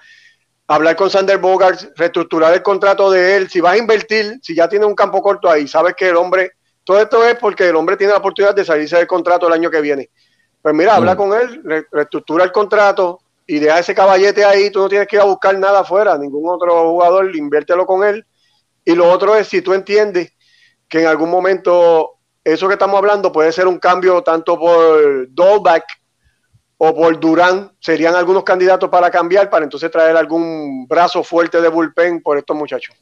Hablar con Sander Bogarts, reestructurar el contrato de él. Si vas a invertir, si ya tiene un campo corto ahí, sabes que el hombre, todo esto es porque el hombre tiene la oportunidad de salirse del contrato el año que viene. Pues mira, habla Mm. con él, re- reestructura el contrato y deja ese caballete ahí. Tú no tienes que ir a buscar nada afuera, ningún otro jugador, inviértelo con él. Y lo otro es, si tú entiendes que en algún momento eso que estamos hablando puede ser un cambio tanto por Dolback o por Durán, serían algunos candidatos para cambiar, para entonces traer algún brazo fuerte de bullpen por estos muchachos.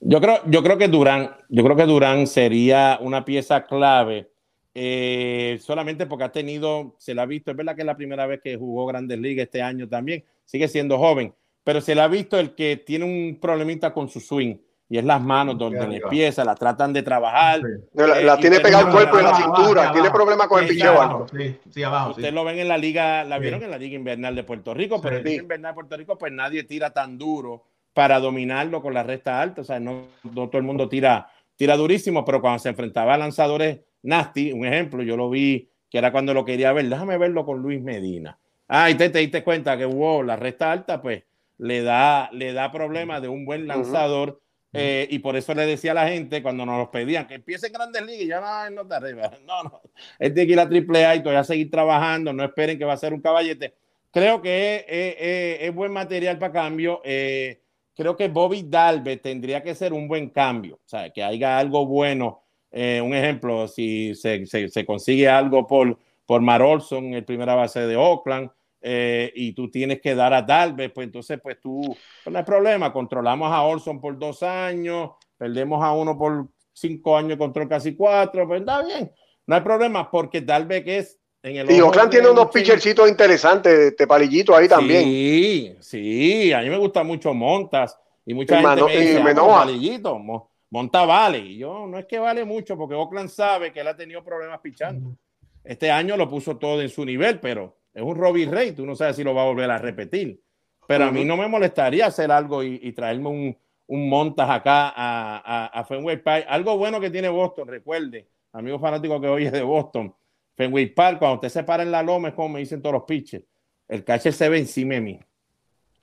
Yo creo, yo creo que Durán, yo creo que Durán sería una pieza clave, eh, solamente porque ha tenido, se la ha visto, es verdad que es la primera vez que jugó Grandes Ligas este año también, sigue siendo joven, pero se le ha visto el que tiene un problemita con su swing, y es las manos donde le empieza, la tratan de trabajar. La, eh, la y tiene pegado lo el cuerpo en la cintura, tiene problemas con el Sí, picheo abajo, alto. Sí, sí, abajo. Ustedes sí. lo ven en la liga, la Sí. vieron en la liga invernal de Puerto Rico, pero en la Sí. liga invernal de Puerto Rico, pues nadie tira tan duro para dominarlo con la recta alta. O sea, no, no todo el mundo tira, tira durísimo, pero cuando se enfrentaba a lanzadores nasty, un ejemplo, yo lo vi que era cuando lo quería ver, déjame verlo con Luis Medina. Ah, y te, te diste cuenta que wow, la recta alta, pues le da, le da problemas de un buen lanzador. Eh, y por eso le decía a la gente cuando nos los pedían que empiece en grandes ligas y ya no, no está arriba. No, no. Él tiene que ir a triple A y todavía seguir trabajando. No esperen que va a ser un caballete. Creo que es, es- es- es buen material para cambio. eh, creo que Bobby Dalve tendría que ser un buen cambio. O sea, que haya algo bueno. Eh, un ejemplo, si se, se- se consigue algo por, por Mar Olson, el primera base de Oakland, eh, y tú tienes que dar a Dalve, pues entonces, pues tú, pues no hay problema. Controlamos a Olson por dos años, perdemos a uno por cinco años, control casi cuatro, pues está bien. No hay problema, porque Dalve que es en el Y Oakland tiene unos pitchercitos interesantes, de palillito ahí también. Sí, sí, a mí me gusta mucho Montas y mucha Y gente me dice, y "Ah, Manoa". Palillito, Mo- Monta vale. Y yo, no es que vale mucho porque Oakland sabe que él ha tenido problemas pichando. Este año lo puso todo en su nivel, pero es un Robbie Ray, tú no sabes si lo va a volver a repetir. Pero a mí no me molestaría hacer algo y, y traerme un, un Montas acá a, a, a Fenway Park. Algo bueno que tiene Boston, recuerde, amigo fanático que hoy es de Boston, Fenway Park, cuando usted se para en la loma, es como me dicen todos los pitchers, el catcher se ve encima de mí,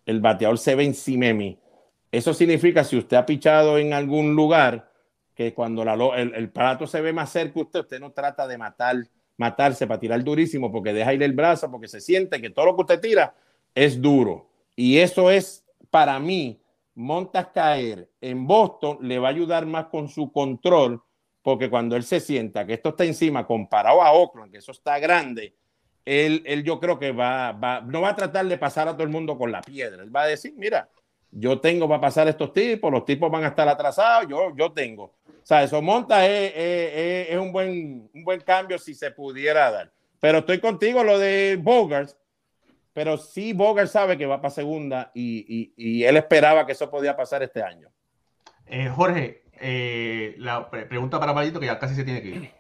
el bateador se ve encima de mí. Eso significa, si usted ha pichado en algún lugar, que cuando la el, el plato se ve más cerca, usted, usted no trata de matar, matarse para tirar durísimo, porque deja ir el brazo, porque se siente que todo lo que usted tira es duro. Y eso es, para mí, Montas caer en Boston le va a ayudar más con su control, porque cuando él se sienta que esto está encima, comparado a Oakland, que eso está grande, él, él yo creo que va, va, no va a tratar de pasar a todo el mundo con la piedra. Él va a decir, mira, yo tengo para pasar estos tipos, los tipos van a estar atrasados, yo, yo tengo. O sea, eso monta es, es- es- es un, buen, un buen cambio si se pudiera dar. Pero estoy contigo, lo de Bogarts, pero sí Bogart sabe que va para segunda y, y, y él esperaba que eso podía pasar este año. Eh, Jorge, eh, la pre- pregunta para Palito que ya casi se tiene que ir.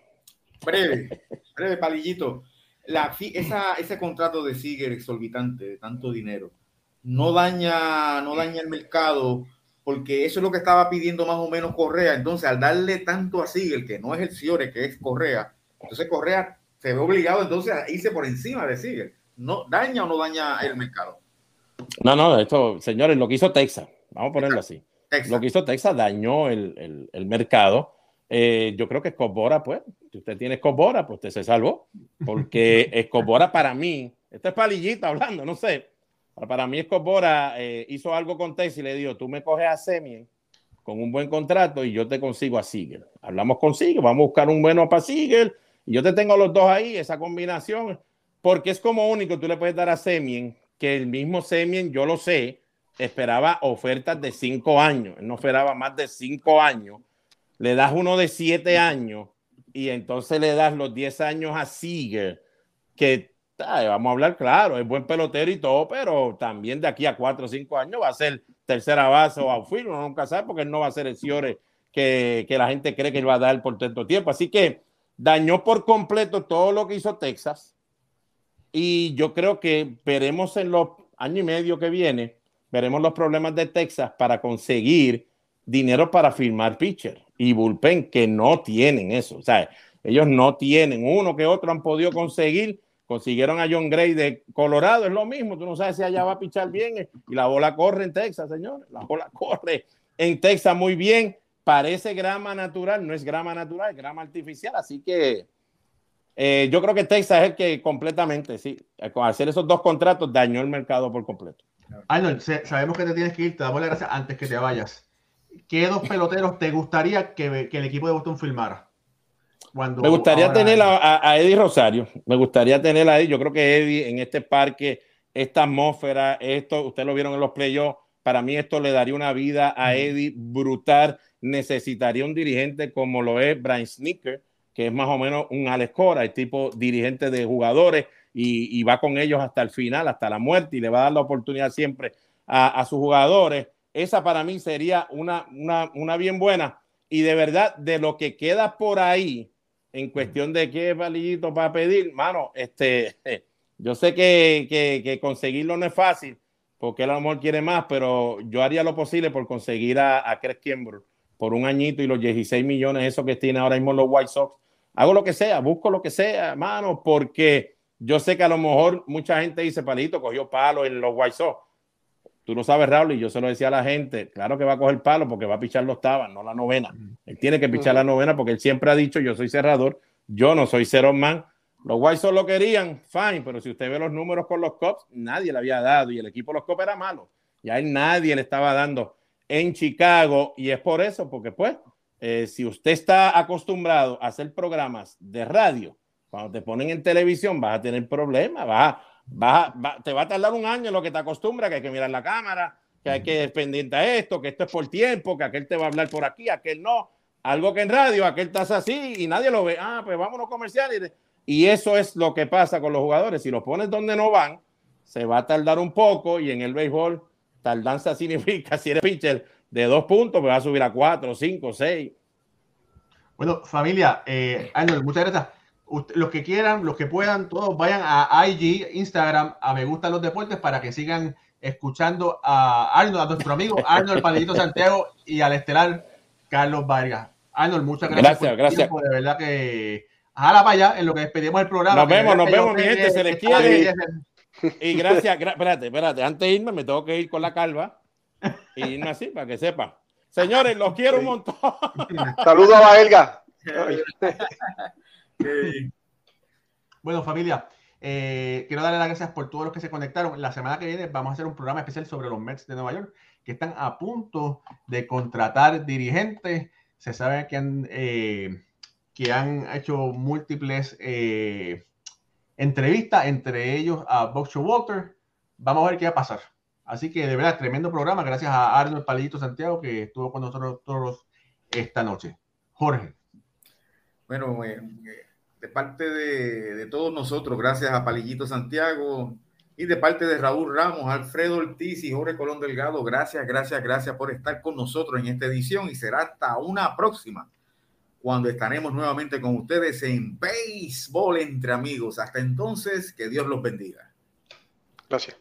Breve, breve, palillito. La, esa, ese contrato de Siger exorbitante de tanto dinero no daña, no daña el mercado porque eso es lo que estaba pidiendo más o menos Correa. Entonces, al darle tanto a Siger, que no es el Ciore, que es Correa, entonces Correa se ve obligado entonces a irse por encima de Siger. ¿No daña o no daña el mercado? No, no, esto, señores, lo que hizo Texas, vamos a ponerlo así. Texas. Lo que hizo Texas dañó el, el- el mercado. Eh, yo creo que Escobora, pues, si usted tiene Escobora, pues usted se salvó. Porque Escobora para mí, esto es palillita hablando, no sé. Para mí Escobora eh, hizo algo con Texas y le dijo, tú me coges a Semien con un buen contrato y yo te consigo a Siegel. Hablamos con Siegel, vamos a buscar un bueno para Siegel y yo te tengo los dos ahí, esa combinación, porque es como único, tú le puedes dar a Semien, que el mismo Semien, yo lo sé, esperaba ofertas de cinco años, él no esperaba más de cinco años, le das uno de siete años y entonces le das los diez años a Siegel, que vamos a hablar claro, es buen pelotero y todo, pero también de aquí a cuatro o cinco años va a ser tercera base o outfield, uno nunca sabe porque él no va a ser el Ciore que, que la gente cree que él va a dar por tanto tiempo. Así que dañó por completo todo lo que hizo Texas y yo creo que veremos en los años y medio que viene, veremos los problemas de Texas para conseguir dinero para firmar pitcher y bullpen que no tienen eso. O sea, ellos no tienen uno que otro han podido conseguir. Consiguieron a John Gray de Colorado, es lo mismo. Tú no sabes si allá va a pichar bien eh, y la bola corre en Texas, señores. La bola corre en Texas muy bien. Parece grama natural, no es grama natural, es grama artificial. Así que eh, yo creo que Texas es el que completamente, sí, eh, con hacer esos dos contratos dañó el mercado por completo. Arnold, sabemos que te tienes que ir, te damos las gracias antes que te vayas. ¿Qué dos peloteros te gustaría que, que el equipo de Boston filmara? Cuando Me gustaría ahora- tener a, a- a Eddie Rosario. Me gustaría tener ahí. Yo creo que Eddie en este parque, esta atmósfera, esto, ustedes lo vieron en los playoffs. Para mí, esto le daría una vida a Eddie brutal. Necesitaría un dirigente como lo es Brian Sneaker, que es más o menos un Alex Cora, el tipo dirigente de jugadores y, y va con ellos hasta el final, hasta la muerte, y le va a dar la oportunidad siempre a, a sus jugadores. Esa para mí sería una, una, una bien buena. Y de verdad, de lo que queda por ahí, en cuestión de qué palillito para pedir, mano, este, yo sé que, que, que conseguirlo no es fácil, porque él a lo mejor quiere más, pero yo haría lo posible por conseguir a, a Chris Kimbrough por un añito y los 16 millones, eso que tiene ahora mismo los White Sox. Hago lo que sea, busco lo que sea, mano, porque yo sé que a lo mejor mucha gente dice, palito, cogió palo en los White Sox. Tú lo sabes, Raúl, y yo se lo decía a la gente, claro que va a coger palo porque va a pichar los tabas, no la novena. Él tiene que pichar la novena porque él siempre ha dicho, yo soy cerrador, yo no soy cero man. Los White Sox lo querían, fine, pero si usted ve los números con los Cubs, nadie le había dado y el equipo de los Cubs era malo. Y a él nadie le estaba dando en Chicago y es por eso, porque pues, eh, si usted está acostumbrado a hacer programas de radio, cuando te ponen en televisión vas a tener problemas, vas a- vas a- va- te va a tardar un año en lo que te acostumbra, que hay que mirar la cámara, que hay que pendiente a esto, que esto es por tiempo, que aquel te va a hablar por aquí, aquel no. Algo que en radio, aquel estás así y nadie lo ve. Ah, pues vámonos comerciales. Y eso es lo que pasa con los jugadores. Si los pones donde no van, se va a tardar un poco y en el béisbol, tardanza significa, si eres pitcher de dos puntos, pues va a subir a cuatro, cinco, seis. Bueno, familia, eh, Arnold, muchas gracias. Usted- los que quieran, los que puedan, todos vayan a IG, Instagram, a Me Gustan los Deportes para que sigan escuchando a Arnold, a nuestro amigo Arnold Palillito Santiago y al estelar Carlos Vargas. Arnold, muchas gracias. Gracias, tu gracias. tiempo, de verdad que. Jala para allá en lo que despedimos el programa. Nos vemos, nos vemos, mi gente, que se les quiere. Y gracias, gra- espérate, espérate, antes de irme me tengo que ir con la calva y irme así para que sepa. Señores, los quiero un montón. Saludos a Bueno, familia, eh, quiero darle las gracias por todos los que se conectaron. La semana que viene vamos a hacer un programa especial sobre los Mets de Nueva York, que están a punto de contratar dirigentes. Se sabe que han, eh, que han hecho múltiples eh, entrevistas, entre ellos a Bob Walter. Vamos a ver qué va a pasar. Así que de verdad, tremendo programa. Gracias a Arnold Palito Santiago que estuvo con nosotros todos esta noche. Jorge. Bueno, eh, de parte de, todos nosotros, gracias a Palillito Santiago, y de parte de Raúl Ramos, Alfredo Ortiz y Jorge Colón Delgado, gracias, gracias, gracias por estar con nosotros en esta edición y será hasta una próxima cuando estaremos nuevamente con ustedes en Béisbol entre amigos. Hasta entonces, que Dios los bendiga. Gracias.